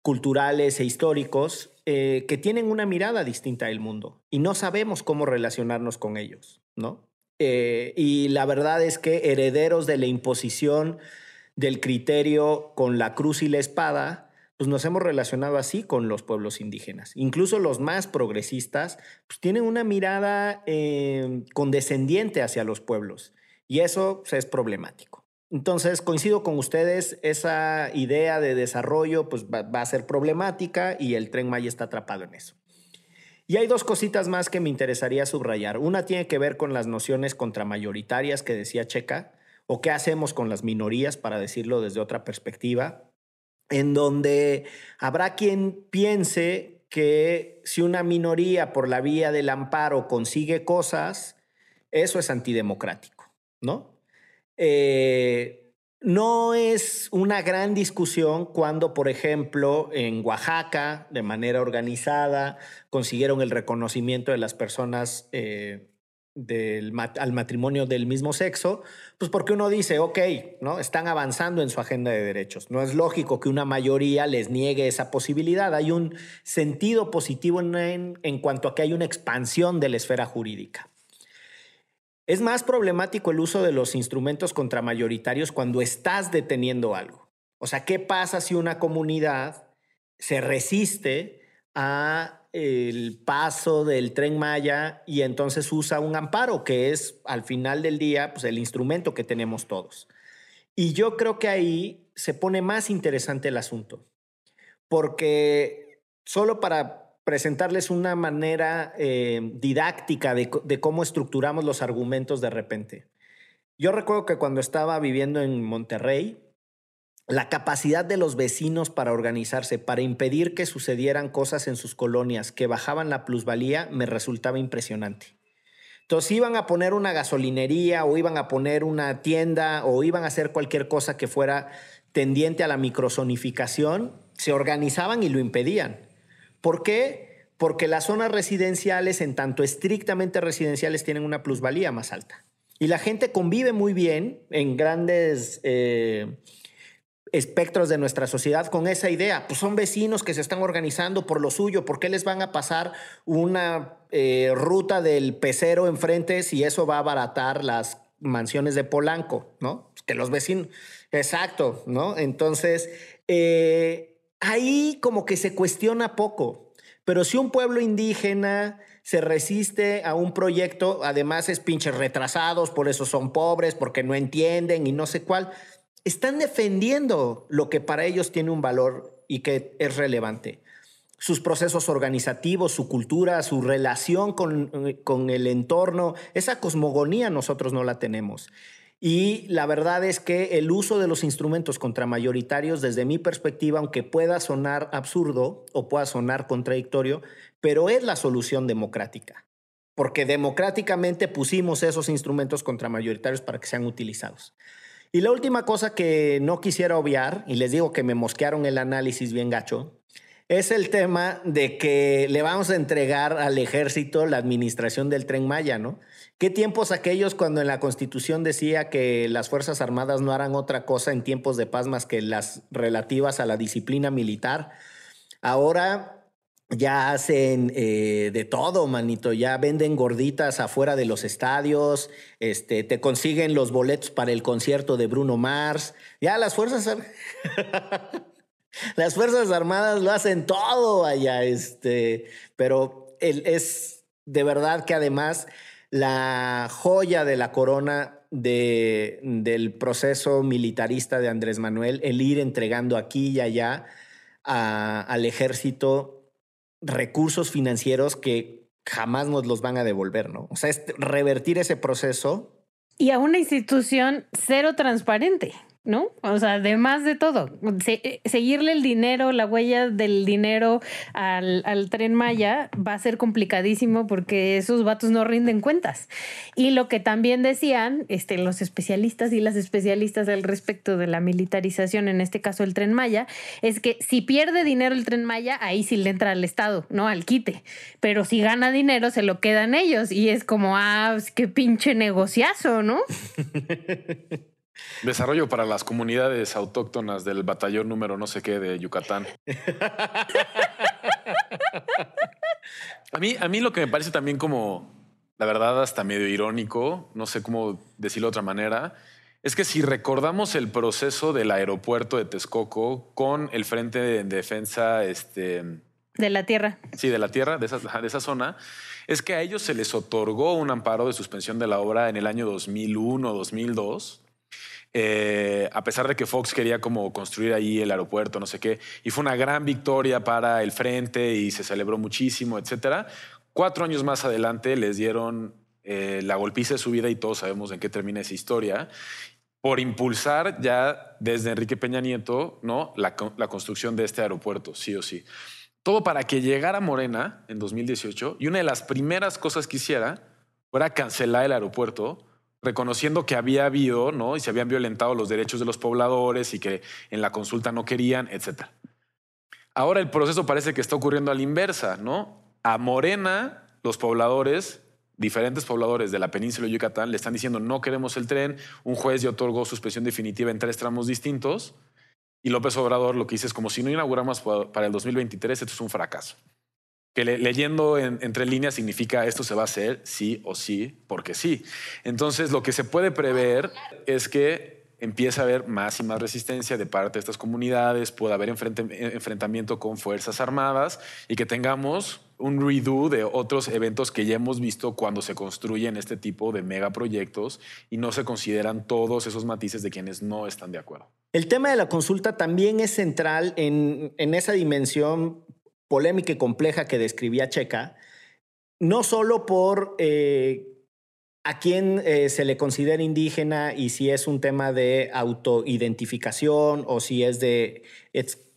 culturales e históricos, eh, que tienen una mirada distinta del mundo y no sabemos cómo relacionarnos con ellos, ¿no? Eh, y la verdad es que herederos de la imposición del criterio con la cruz y la espada, pues nos hemos relacionado así con los pueblos indígenas. Incluso los más progresistas pues, tienen una mirada eh, condescendiente hacia los pueblos y eso pues, es problemático. Entonces, coincido con ustedes, esa idea de desarrollo pues, va, va, a ser problemática y el tren Maya está atrapado en eso. Y hay dos cositas más que me interesaría subrayar. Una tiene que ver con las nociones contramayoritarias que decía Checa, o qué hacemos con las minorías, para decirlo desde otra perspectiva en donde habrá quien piense que si una minoría por la vía del amparo consigue cosas, eso es antidemocrático, ¿no? Eh, no es una gran discusión cuando, por ejemplo, en Oaxaca, de manera organizada, consiguieron el reconocimiento de las personas eh, del, al matrimonio del mismo sexo, pues porque uno dice, ok, ¿no? Están avanzando en su agenda de derechos. No es lógico que una mayoría les niegue esa posibilidad. Hay un sentido positivo en, en cuanto a que hay una expansión de la esfera jurídica. Es más problemático el uso de los instrumentos contramayoritarios cuando estás deteniendo algo. O sea, ¿qué pasa si una comunidad se resiste a el paso del tren Maya y entonces usa un amparo, que es al final del día pues, el instrumento que tenemos todos. Y yo creo que ahí se pone más interesante el asunto, porque solo para presentarles una manera eh, didáctica de, de cómo estructuramos los argumentos de repente. Yo recuerdo que cuando estaba viviendo en Monterrey, la capacidad de los vecinos para organizarse, para impedir que sucedieran cosas en sus colonias que bajaban la plusvalía, me resultaba impresionante. Entonces iban a poner una gasolinería o iban a poner una tienda o iban a hacer cualquier cosa que fuera tendiente a la microzonificación, se organizaban y lo impedían. ¿Por qué? Porque las zonas residenciales, en tanto estrictamente residenciales, tienen una plusvalía más alta. Y la gente convive muy bien en grandes... Eh, espectros de nuestra sociedad con esa idea. Pues son vecinos que se están organizando por lo suyo. ¿Por qué les van a pasar una eh, ruta del pecero enfrente si eso va a abaratar las mansiones de Polanco? ¿No? Pues que los vecinos. Exacto, ¿no? Entonces, eh, ahí como que se cuestiona poco. Pero si un pueblo indígena se resiste a un proyecto, además es pinches retrasados, por eso son pobres, porque no entienden y no sé cuál están defendiendo lo que para ellos tiene un valor y que es relevante. Sus procesos organizativos, su cultura, su relación con, con el entorno, esa cosmogonía nosotros no la tenemos. Y la verdad es que el uso de los instrumentos contramayoritarios, desde mi perspectiva, aunque pueda sonar absurdo o pueda sonar contradictorio, pero es la solución democrática, porque democráticamente pusimos esos instrumentos contramayoritarios para que sean utilizados. Y la última cosa que no quisiera obviar, y les digo que me mosquearon el análisis bien gacho, es el tema de que le vamos a entregar al ejército la administración del tren Maya, ¿no? ¿Qué tiempos aquellos cuando en la Constitución decía que las Fuerzas Armadas no harán otra cosa en tiempos de paz más que las relativas a la disciplina militar? Ahora ya hacen eh, de todo, manito. Ya venden gorditas afuera de los estadios, este, te consiguen los boletos para el concierto de Bruno Mars. Ya las fuerzas, las fuerzas armadas lo hacen todo allá, este, pero es de verdad que además la joya de la corona de, del proceso militarista de Andrés Manuel, el ir entregando aquí y allá al ejército recursos financieros que jamás nos los van a devolver, ¿no? O sea, es revertir ese proceso. Y a una institución cero transparente. ¿No? O sea, además de todo, seguirle el dinero, la huella del dinero al, tren Maya va a ser complicadísimo porque esos vatos no rinden cuentas. Y lo que también decían este, los especialistas y las especialistas al respecto de la militarización, en este caso el tren Maya, es que si pierde dinero el tren Maya, ahí sí le entra al Estado, ¿no? Al quite. Pero si gana dinero, se lo quedan ellos. Y es como, ah, pues, qué pinche negociazo, ¿no? Desarrollo para las comunidades autóctonas del batallón número no sé qué de Yucatán. a mí, a mí lo que me parece también como, la verdad, hasta medio irónico, no sé cómo decirlo de otra manera, es que si recordamos el proceso del aeropuerto de Texcoco con el Frente de Defensa este, de la Tierra. Sí, de la Tierra, de esa, de esa zona, es que a ellos se les otorgó un amparo de suspensión de la obra en el año 2001 o 2002 eh, a pesar de que Fox quería como construir ahí el aeropuerto, no sé qué, y fue una gran victoria para el frente y se celebró muchísimo, etcétera. Cuatro años más adelante les dieron eh, la golpiza de su vida y todos sabemos en qué termina esa historia por impulsar ya desde Enrique Peña Nieto ¿no? la, la construcción de este aeropuerto, sí o sí. Todo para que llegara Morena en 2018 y una de las primeras cosas que hiciera fuera cancelar el aeropuerto reconociendo que había habido, ¿no? Y se habían violentado los derechos de los pobladores y que en la consulta no querían, etc. Ahora el proceso parece que está ocurriendo a la inversa, ¿no? A Morena, los pobladores diferentes pobladores de la península de Yucatán le están diciendo no queremos el tren, un juez ya otorgó suspensión definitiva en tres tramos distintos y López Obrador lo que dice es como si no inauguramos para el 2023, esto es un fracaso. Que leyendo entre líneas significa esto se va a hacer sí o sí, porque sí. Entonces lo que se puede prever es que empieza a haber más y más resistencia de parte de estas comunidades, puede haber enfrentamiento con fuerzas armadas y que tengamos un redo de otros eventos que ya hemos visto cuando se construyen este tipo de megaproyectos y no se consideran todos esos matices de quienes no están de acuerdo. El tema de la consulta también es central en, esa dimensión polémica y compleja que describía Checa, no solo por eh, a quién eh, se le considera indígena y si es un tema de autoidentificación o si es de,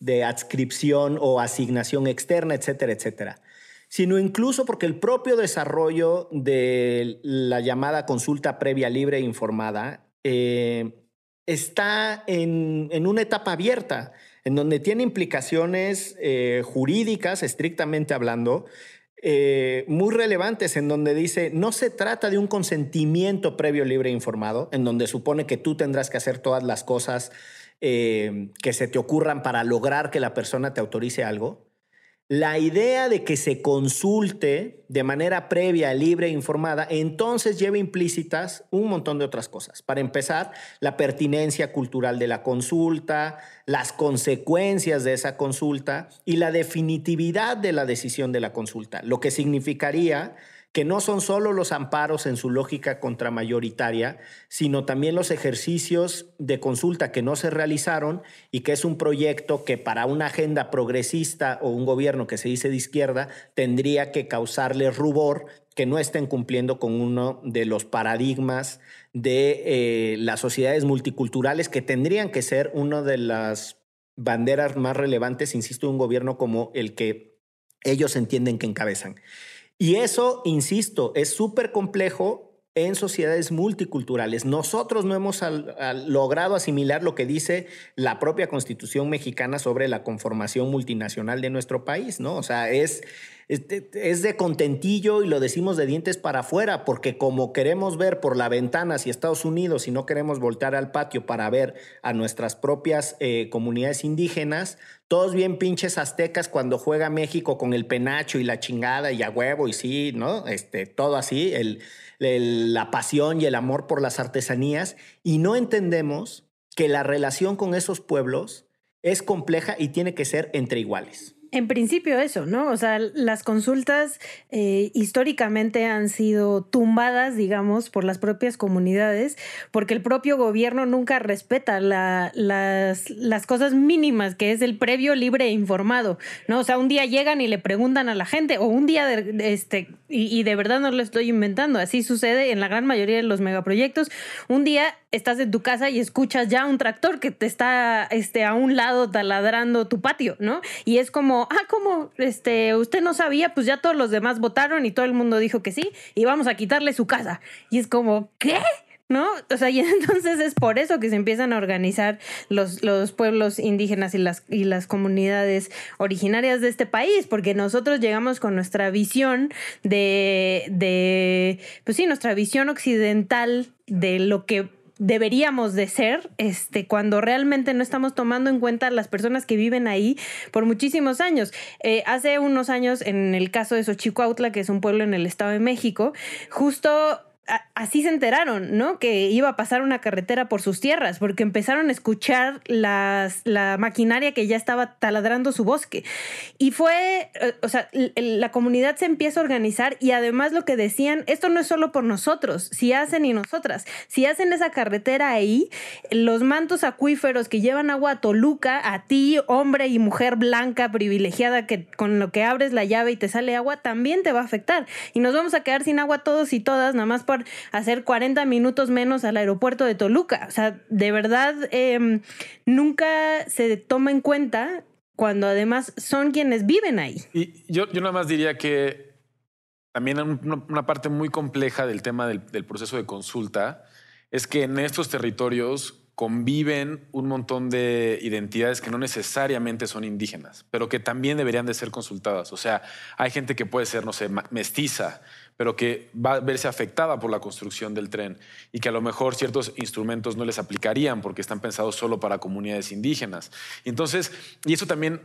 de adscripción o asignación externa, etcétera, etcétera, sino incluso porque el propio desarrollo de la llamada consulta previa libre e informada eh, está en, una etapa abierta, en donde tiene implicaciones eh, jurídicas, estrictamente hablando, eh, muy relevantes en donde dice, no se trata de un consentimiento previo, libre e informado, en donde supone que tú tendrás que hacer todas las cosas eh, que se te ocurran para lograr que la persona te autorice algo, la idea de que se consulte de manera previa, libre e informada, entonces lleva implícitas un montón de otras cosas. Para empezar, la pertinencia cultural de la consulta, las consecuencias de esa consulta y la definitividad de la decisión de la consulta, lo que significaría que no son solo los amparos en su lógica contramayoritaria, sino también los ejercicios de consulta que no se realizaron y que es un proyecto que para una agenda progresista o un gobierno que se dice de izquierda tendría que causarle rubor que no estén cumpliendo con uno de los paradigmas de eh, las sociedades multiculturales que tendrían que ser una de las banderas más relevantes, insisto, de un gobierno como el que ellos entienden que encabezan. Y eso, insisto, es súper complejo en sociedades multiculturales. Nosotros no hemos logrado asimilar lo que dice la propia constitución mexicana sobre la conformación multinacional de nuestro país, ¿no? O sea, es, es de, contentillo y lo decimos de dientes para afuera, porque como queremos ver por la ventana hacia Estados Unidos y no queremos voltear al patio para ver a nuestras propias eh, comunidades indígenas, todos bien pinches aztecas cuando juega México con el penacho y la chingada y a huevo y sí, ¿no? Este, todo así, la pasión y el amor por las artesanías, y no entendemos que la relación con esos pueblos es compleja y tiene que ser entre iguales. En principio eso, ¿no? O sea, las consultas eh, históricamente han sido tumbadas, digamos, por las propias comunidades, porque el propio gobierno nunca respeta las, las cosas mínimas, que es el previo libre e informado, ¿no? O sea, un día llegan y le preguntan a la gente, o un día, de, este, y, de verdad no lo estoy inventando, así sucede en la gran mayoría de los megaproyectos, un día estás en tu casa y escuchas ya un tractor que te está este, a un lado taladrando tu patio, ¿no? Y es como, ah, como este, usted no sabía, pues ya todos los demás votaron y todo el mundo dijo que sí, y vamos a quitarle su casa. Y es como, ¿qué? ¿No? O sea, y entonces es por eso que se empiezan a organizar los, los pueblos indígenas y las, y las comunidades originarias de este país, porque nosotros llegamos con nuestra visión de, de, pues sí, nuestra visión occidental de lo que deberíamos de ser, este, cuando realmente no estamos tomando en cuenta las personas que viven ahí por muchísimos años. Eh, hace unos años, en el caso de Xochicuautla, que es un pueblo en el Estado de México, justo así se enteraron, ¿no? Que iba a pasar una carretera por sus tierras, porque empezaron a escuchar las, la maquinaria que ya estaba taladrando su bosque. Y fue, eh, o sea, la comunidad se empieza a organizar y además lo que decían, esto no es solo por nosotros, si hacen y nosotras, si hacen esa carretera ahí, los mantos acuíferos que llevan agua a Toluca, a ti, hombre y mujer blanca privilegiada, que con lo que abres la llave y te sale agua, también te va a afectar. Y nos vamos a quedar sin agua todos y todas, nada más por hacer 40 minutos menos al aeropuerto de Toluca. O sea, de verdad, em, nunca se toma en cuenta cuando además son quienes viven ahí. Y yo, yo nada más diría que también una, parte muy compleja del tema del, del proceso de consulta es que en estos territorios conviven un montón de identidades que no necesariamente son indígenas, pero que también deberían de ser consultadas. O sea, hay gente que puede ser, no sé, mestiza, pero que va a verse afectada por la construcción del tren y que a lo mejor ciertos instrumentos no les aplicarían porque están pensados solo para comunidades indígenas. Entonces, y eso también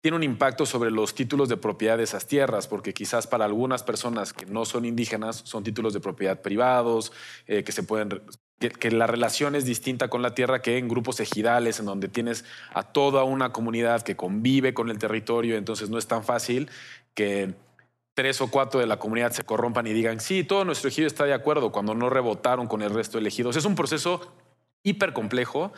tiene un impacto sobre los títulos de propiedad de esas tierras, porque quizás para algunas personas que no son indígenas son títulos de propiedad privados, eh, que se pueden que, la relación es distinta con la tierra que en grupos ejidales, en donde tienes a toda una comunidad que convive con el territorio, entonces no es tan fácil que tres o cuatro de la comunidad se corrompan y digan, sí, todo nuestro ejido está de acuerdo, cuando no rebotaron con el resto de ejidos. Es un proceso hiper complejo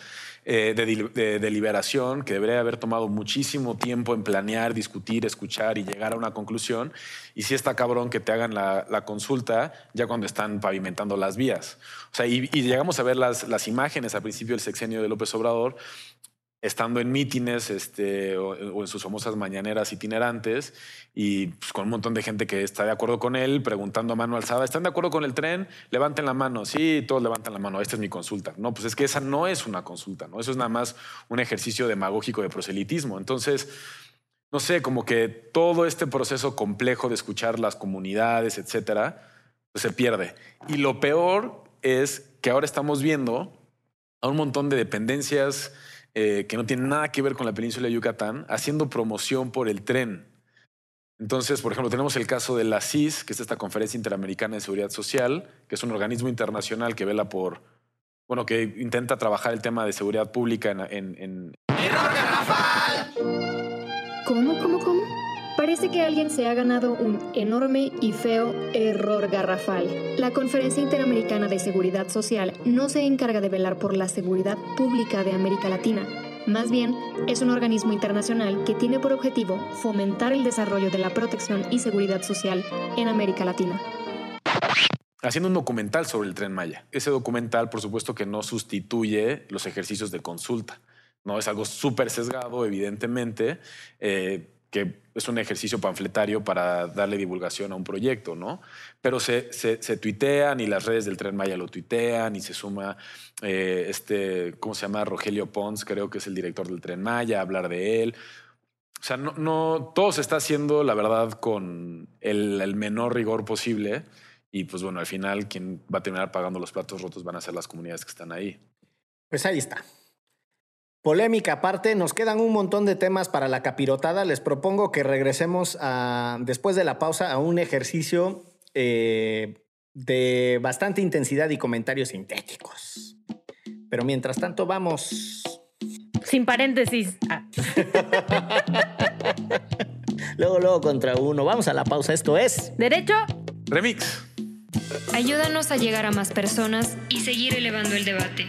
eh, de, deliberación que debería haber tomado muchísimo tiempo en planear, discutir, escuchar y llegar a una conclusión. Y si está cabrón que te hagan la, consulta ya cuando están pavimentando las vías. O sea, y, llegamos a ver las, las imágenes al principio del sexenio de López Obrador estando en mítines este, o, en sus famosas mañaneras itinerantes y pues, con un montón de gente que está de acuerdo con él, preguntando a mano alzada, ¿están de acuerdo con el tren? Levanten la mano. Sí, todos levantan la mano. Esta es mi consulta. No, pues es que esa no es una consulta, ¿no? Eso es nada más un ejercicio demagógico de proselitismo. Entonces, no sé, como que todo este proceso complejo de escuchar las comunidades, etcétera, pues se pierde. Y lo peor es que ahora estamos viendo a un montón de dependencias eh, que no tiene nada que ver con la península de Yucatán, haciendo promoción por el tren. Entonces, por ejemplo, tenemos el caso de la CIS, que es esta Conferencia Interamericana de Seguridad Social, que es un organismo internacional que vela por, bueno, que intenta trabajar el tema de seguridad pública en... en, en... ¿Cómo, cómo, cómo? Parece que alguien se ha ganado un enorme y feo error garrafal. La Conferencia Interamericana de Seguridad Social no se encarga de velar por la seguridad pública de América Latina. Más bien, es un organismo internacional que tiene por objetivo fomentar el desarrollo de la protección y seguridad social en América Latina haciendo un documental sobre el tren Maya. Ese documental, por supuesto, que no sustituye los ejercicios de consulta. No es algo súper sesgado, evidentemente, eh, que es un ejercicio panfletario para darle divulgación a un proyecto, ¿no? Pero se, se, tuitean y las redes del Tren Maya lo tuitean y se suma eh, este, ¿cómo se llama? Rogelio Pons, creo que es el director del Tren Maya, hablar de él. O sea, no, no, todo se está haciendo, la verdad, con el, el menor rigor posible. Y pues bueno, al final quien va a terminar pagando los platos rotos van a ser las comunidades que están ahí. Pues ahí está. Polémica aparte, nos quedan un montón de temas para la capirotada. Les propongo que regresemos a, después de la pausa a un ejercicio eh, de bastante intensidad y comentarios sintéticos. Pero mientras tanto, vamos. Sin paréntesis. Ah. luego, luego contra uno. Vamos a la pausa. Esto es. Derecho. Remix. Ayúdanos a llegar a más personas y seguir elevando el debate.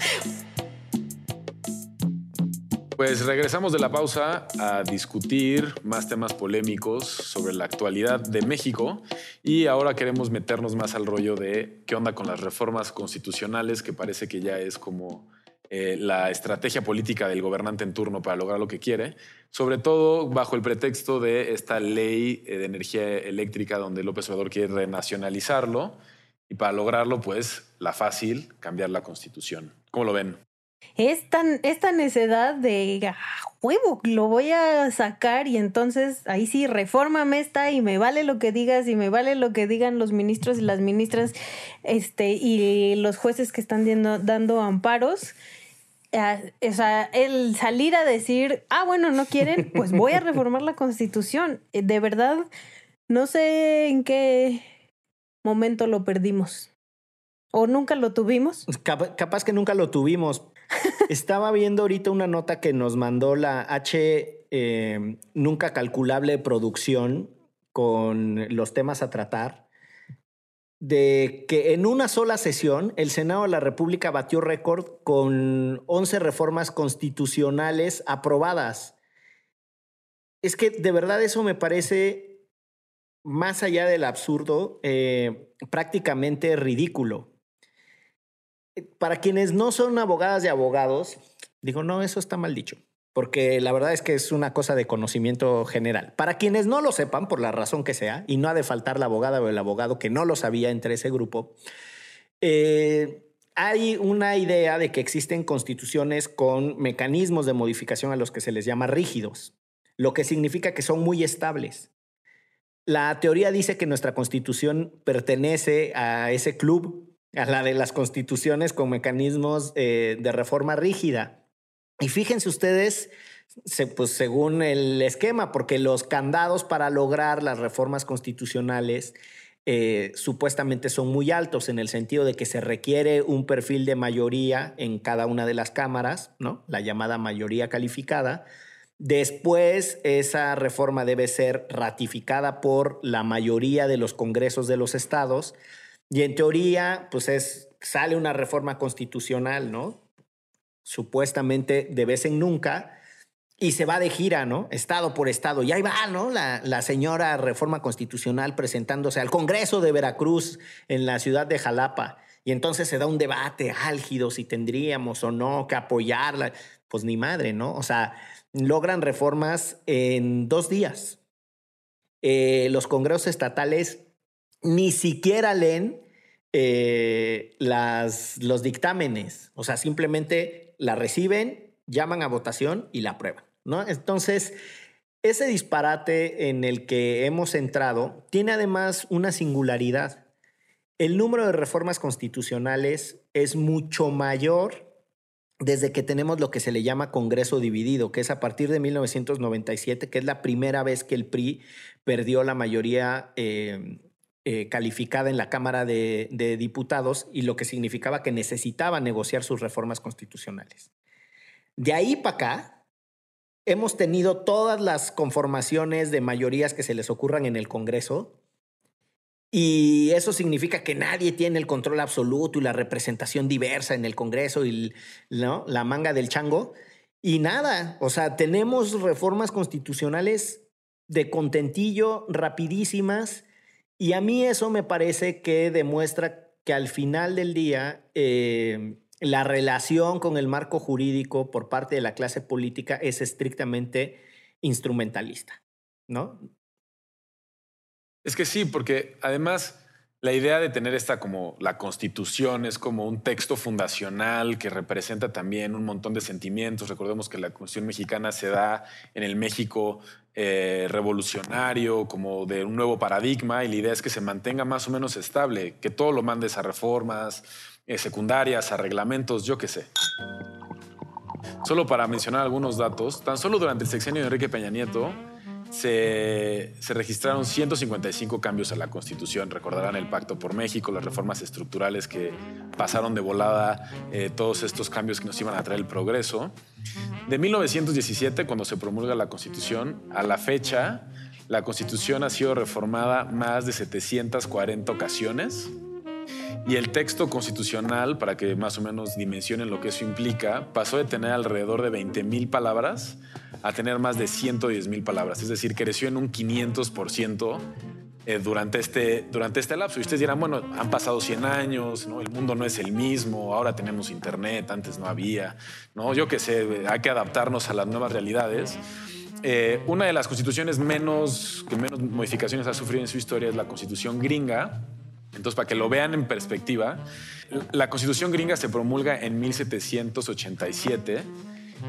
Pues regresamos de la pausa a discutir más temas polémicos sobre la actualidad de México y ahora queremos meternos más al rollo de qué onda con las reformas constitucionales, que parece que ya es como eh, la estrategia política del gobernante en turno para lograr lo que quiere, sobre todo bajo el pretexto de esta ley eh, de energía eléctrica donde López Obrador quiere renacionalizarlo y para lograrlo, pues la fácil, cambiar la constitución. ¿Cómo lo ven? Es tan, esta necedad de ah, huevo, lo voy a sacar y entonces ahí sí, reformame esta y me vale lo que digas y me vale lo que digan los ministros y las ministras este, y los jueces que están dando, amparos. Ah, o sea, el salir a decir, ah, bueno, no quieren, pues voy a reformar la constitución. Eh, de verdad, no sé en qué momento lo perdimos. ¿O nunca lo tuvimos? capaz que nunca lo tuvimos, estaba viendo ahorita una nota que nos mandó la H eh, Nunca Calculable Producción con los temas a tratar. de que en una sola sesión el Senado de la República batió récord con 11 reformas constitucionales aprobadas. Es que de verdad eso me parece, más allá del absurdo, eh, prácticamente ridículo. Para quienes no son abogadas y abogados, digo, no, eso está mal dicho porque la verdad es que es una cosa de conocimiento general. Para quienes no lo sepan, por la razón que sea, y no ha de faltar la abogada o el abogado que no lo sabía entre ese grupo, eh, hay una idea de que existen constituciones con mecanismos de modificación a los que se les llama rígidos, lo que significa que son muy estables. La teoría dice que nuestra constitución pertenece a ese club, a la de las constituciones con mecanismos eh, de reforma rígida y fíjense ustedes, pues según el esquema, porque los candados para lograr las reformas constitucionales eh, supuestamente son muy altos en el sentido de que se requiere un perfil de mayoría en cada una de las cámaras, ¿no? La llamada mayoría calificada. Después, esa reforma debe ser ratificada por la mayoría de los congresos de los estados. Y en teoría, pues es, sale una reforma constitucional, ¿no? supuestamente de vez en nunca, y se va de gira, ¿no? Estado por estado. Y ahí va, ¿no? La, la, señora reforma constitucional presentándose al Congreso de Veracruz en la ciudad de Jalapa. Y entonces se da un debate álgido si tendríamos o no que apoyarla. Pues ni madre, ¿no? O sea, logran reformas en dos días. Eh, los congresos estatales ni siquiera leen eh, las, los dictámenes. O sea, simplemente la reciben, llaman a votación y la aprueban. ¿no? Entonces, ese disparate en el que hemos entrado tiene además una singularidad. El número de reformas constitucionales es mucho mayor desde que tenemos lo que se le llama Congreso dividido, que es a partir de 1997, que es la primera vez que el PRI perdió la mayoría eh, eh, calificada en la Cámara de, Diputados y lo que significaba que necesitaba negociar sus reformas constitucionales. De ahí para acá, hemos tenido todas las conformaciones de mayorías que se les ocurran en el Congreso y eso significa que nadie tiene el control absoluto y la representación diversa en el Congreso y ¿no? la manga del chango. Y nada, o sea, tenemos reformas constitucionales de contentillo, rapidísimas, y a mí eso me parece que demuestra que al final del día eh, la relación con el marco jurídico por parte de la clase política es estrictamente instrumentalista, ¿no? Es que sí, porque además la idea de tener esta como la constitución es como un texto fundacional que representa también un montón de sentimientos. Recordemos que la constitución mexicana se da en el México eh, revolucionario, como de un nuevo paradigma, y la idea es que se mantenga más o menos estable, que todo lo mandes a reformas eh, secundarias, a reglamentos, yo qué sé. Solo para mencionar algunos datos, tan solo durante el sexenio de Enrique Peña Nieto, se, registraron 155 cambios a la Constitución. Recordarán el Pacto por México, las reformas estructurales que pasaron de volada eh, todos estos cambios que nos iban a traer el progreso. De 1917, cuando se promulga la Constitución, a la fecha, la Constitución ha sido reformada más de 740 ocasiones. Y el texto constitucional, para que más o menos dimensionen lo que eso implica, pasó de tener alrededor de 20 mil palabras a tener más de 110 mil palabras. Es decir, creció en un 500% eh, durante, este, durante este lapso. Y ustedes dirán, bueno, han pasado 100 años, ¿no? el mundo no es el mismo, ahora tenemos internet, antes no había. ¿no? Yo qué sé, hay que adaptarnos a las nuevas realidades. Eh, una de las constituciones menos, que menos modificaciones ha sufrido en su historia es la constitución gringa. Entonces, para que lo vean en perspectiva, la constitución gringa se promulga en 1787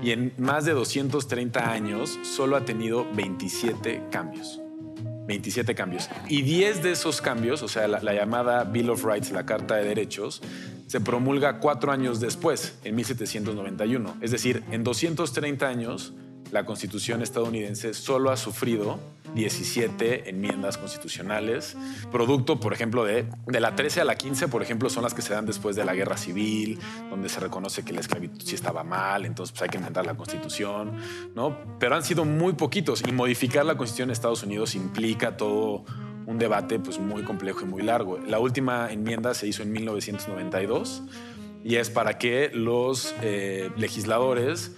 y en más de 230 años solo ha tenido 27 cambios. 27 cambios. Y 10 de esos cambios, o sea, la, llamada Bill of Rights, la Carta de Derechos, se promulga cuatro años después, en 1791. Es decir, en 230 años, la Constitución estadounidense solo ha sufrido 17 enmiendas constitucionales, producto, por ejemplo, de, de la 13 a la 15, por ejemplo, son las que se dan después de la guerra civil, donde se reconoce que la esclavitud sí estaba mal, entonces pues, hay que enmendar la constitución, ¿no? Pero han sido muy poquitos y modificar la constitución de Estados Unidos implica todo un debate pues, muy complejo y muy largo. La última enmienda se hizo en 1992 y es para que los eh, legisladores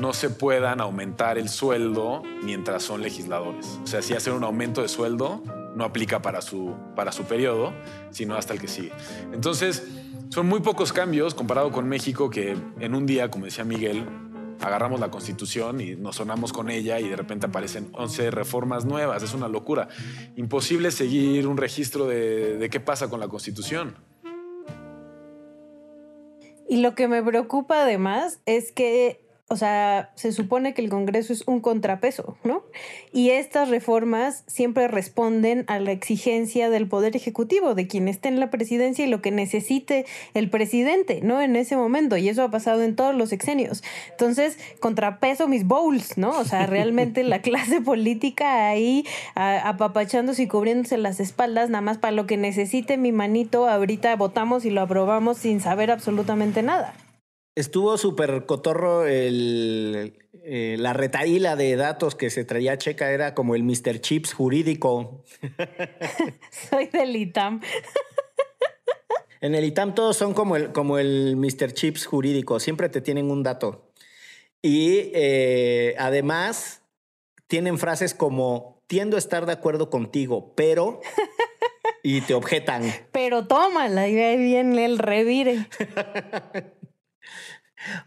no se puedan aumentar el sueldo mientras son legisladores. O sea, si hacen un aumento de sueldo, no aplica para su, para su periodo, sino hasta el que sigue. Entonces, son muy pocos cambios comparado con México que en un día, como decía Miguel, agarramos la constitución y nos sonamos con ella y de repente aparecen 11 reformas nuevas. Es una locura. Imposible seguir un registro de, de qué pasa con la constitución. Y lo que me preocupa además es que o sea, se supone que el Congreso es un contrapeso, ¿no? Y estas reformas siempre responden a la exigencia del Poder Ejecutivo, de quien esté en la presidencia y lo que necesite el presidente, ¿no? En ese momento, y eso ha pasado en todos los exenios. Entonces, contrapeso mis bowls, ¿no? O sea, realmente la clase política ahí apapachándose y cubriéndose las espaldas, nada más para lo que necesite mi manito, ahorita votamos y lo aprobamos sin saber absolutamente nada. Estuvo súper cotorro el, eh, la retaíla de datos que se traía Checa, era como el Mr. Chips jurídico. Soy del ITAM. en el ITAM todos son como el, como el Mr. Chips jurídico, siempre te tienen un dato. Y eh, además tienen frases como, tiendo a estar de acuerdo contigo, pero... y te objetan. Pero tómala, y ahí viene el revire.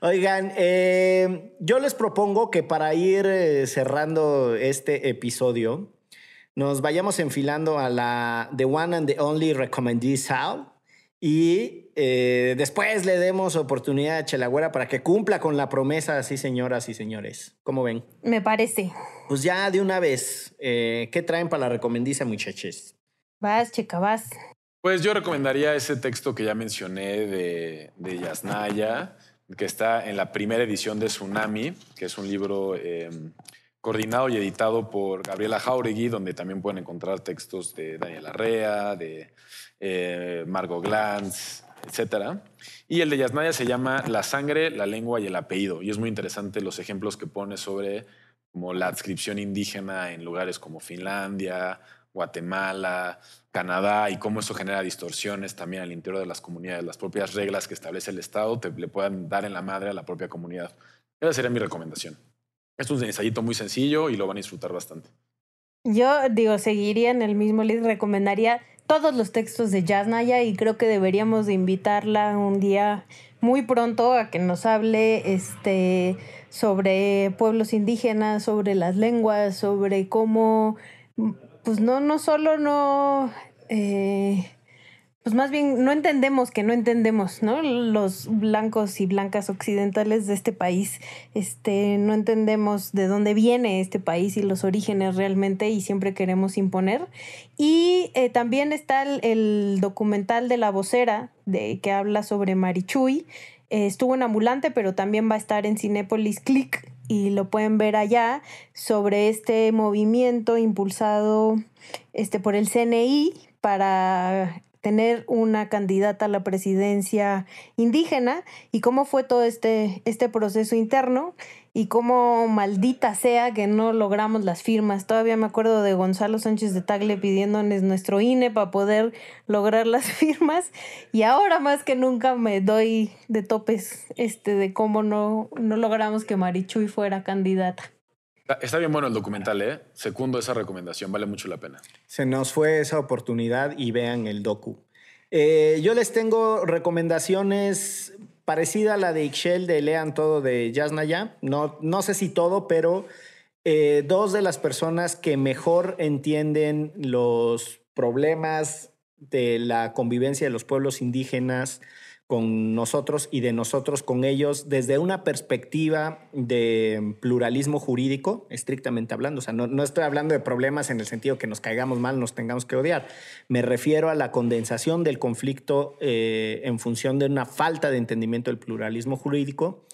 Oigan, eh, yo les propongo que para ir eh, cerrando este episodio, nos vayamos enfilando a la The One and the Only Recommended Sal y eh, después le demos oportunidad a Chelagüera para que cumpla con la promesa, así señoras y señores. ¿Cómo ven? Me parece. Pues ya de una vez, ¿qué traen para la recomendiza, muchachos? Vas, checa, vas. Pues yo recomendaría ese texto que ya mencioné de, de Yasnaya que está en la primera edición de Tsunami, que es un libro em, coordinado y editado por Gabriela Jauregui, donde también pueden encontrar textos de Daniel Arrea, de eh, Margot Glantz, etc. Y el de Yasnaya se llama La sangre, la lengua y el apellido. Y es muy interesante los ejemplos que pone sobre como la adscripción indígena en lugares como Finlandia, Guatemala, Canadá y cómo eso genera distorsiones también al interior de las comunidades. Las propias reglas que establece el Estado te le puedan dar en la madre a la propia comunidad. Esa sería mi recomendación. Es un ensayito muy sencillo y lo van a disfrutar bastante. Yo digo, seguiría en el mismo, les recomendaría todos los textos de Naya y creo que deberíamos de invitarla un día muy pronto a que nos hable este, sobre pueblos indígenas, sobre las lenguas, sobre cómo pues no, no solo no, eh, pues más bien no entendemos que no entendemos, ¿no? Los blancos y blancas occidentales de este país, este, no entendemos de dónde viene este país y los orígenes realmente y siempre queremos imponer. Y eh, también está el, documental de la vocera de, que habla sobre Marichuy. Eh, estuvo en Ambulante, pero también va a estar en Cinépolis Click y lo pueden ver allá sobre este movimiento impulsado este, por el CNI para tener una candidata a la presidencia indígena y cómo fue todo este, este proceso interno y cómo maldita sea que no logramos las firmas. Todavía me acuerdo de Gonzalo Sánchez de Tagle pidiéndonos nuestro INE para poder lograr las firmas y ahora más que nunca me doy de topes este de cómo no, no logramos que Marichuy fuera candidata. Está bien bueno el documental, ¿eh? Secundo esa recomendación, vale mucho la pena. Se nos fue esa oportunidad y vean el docu. Eh, yo les tengo recomendaciones parecida a la de Ixchel de Lean Todo de Yasnaya. No, no sé si todo, pero eh, dos de las personas que mejor entienden los problemas de la convivencia de los pueblos indígenas con nosotros y de nosotros con ellos desde una perspectiva de pluralismo jurídico, estrictamente hablando. O sea, no, estoy hablando de problemas en el sentido que nos caigamos mal, nos tengamos que odiar. Me refiero a la condensación del conflicto eh, en función de una falta de entendimiento del pluralismo jurídico.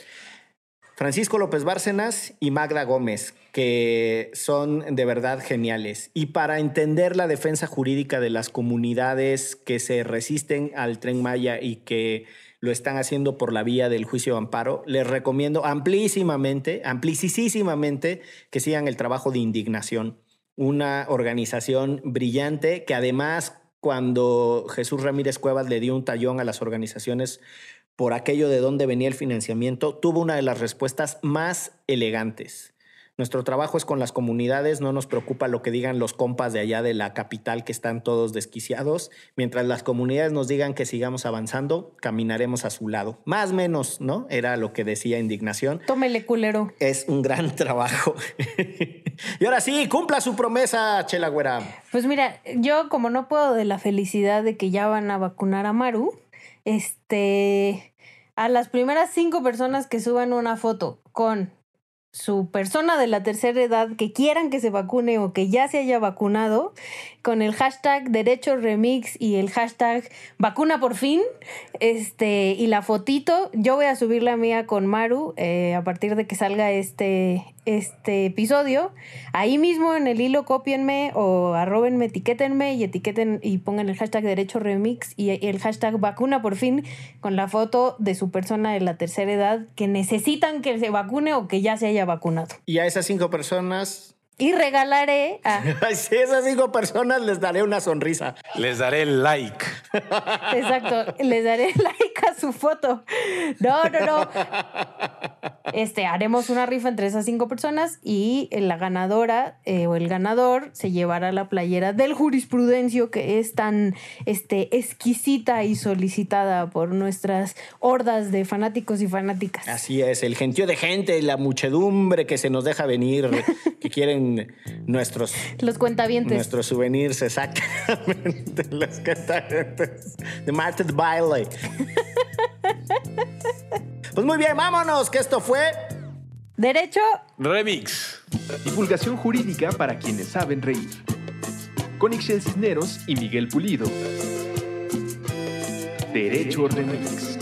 Francisco López Bárcenas y Magda Gómez, que son de verdad geniales. Y para entender la defensa jurídica de las comunidades que se resisten al tren Maya y que lo están haciendo por la vía del juicio amparo, les recomiendo amplísimamente, amplísimamente que sigan el trabajo de indignación una organización brillante que además cuando Jesús Ramírez Cuevas le dio un tallón a las organizaciones por aquello de dónde venía el financiamiento, tuvo una de las respuestas más elegantes. Nuestro trabajo es con las comunidades, no nos preocupa lo que digan los compas de allá de la capital que están todos desquiciados. Mientras las comunidades nos digan que sigamos avanzando, caminaremos a su lado. Más o menos, ¿no? Era lo que decía Indignación. Tómele, culero. Es un gran trabajo. y ahora sí, cumpla su promesa, Chela Güera. Pues mira, yo como no puedo de la felicidad de que ya van a vacunar a Maru, este, a las primeras cinco personas que suban una foto con su persona de la tercera edad que quieran que se vacune o que ya se haya vacunado con el hashtag derecho remix y el hashtag vacuna por fin este y la fotito yo voy a subir la mía con Maru eh, a partir de que salga este este episodio ahí mismo en el hilo copienme o arrobenme etiquétenme y etiqueten y pongan el hashtag derecho remix y el hashtag vacuna por fin con la foto de su persona de la tercera edad que necesitan que se vacune o que ya se haya vacunado Y a esas cinco personas, y regalaré a a esas cinco personas les daré una sonrisa. Les daré like. Exacto, les daré like su foto. No, no, no. Este, haremos una rifa entre esas cinco personas y la ganadora eh, o el ganador se llevará la playera del jurisprudencio que es tan este, exquisita y solicitada por nuestras hordas de fanáticos y fanáticas. Así es, el gentío de gente, la muchedumbre que se nos deja venir, que quieren nuestros, Los cuentavientes. nuestros souvenirs, exactamente, los cuentavientes de Marta de Baile. Pues muy bien, vámonos, que esto fue Derecho, Remix. Divulgación jurídica para quienes saben reír. Con Ixel Cisneros y Miguel Pulido. Derecho Remix.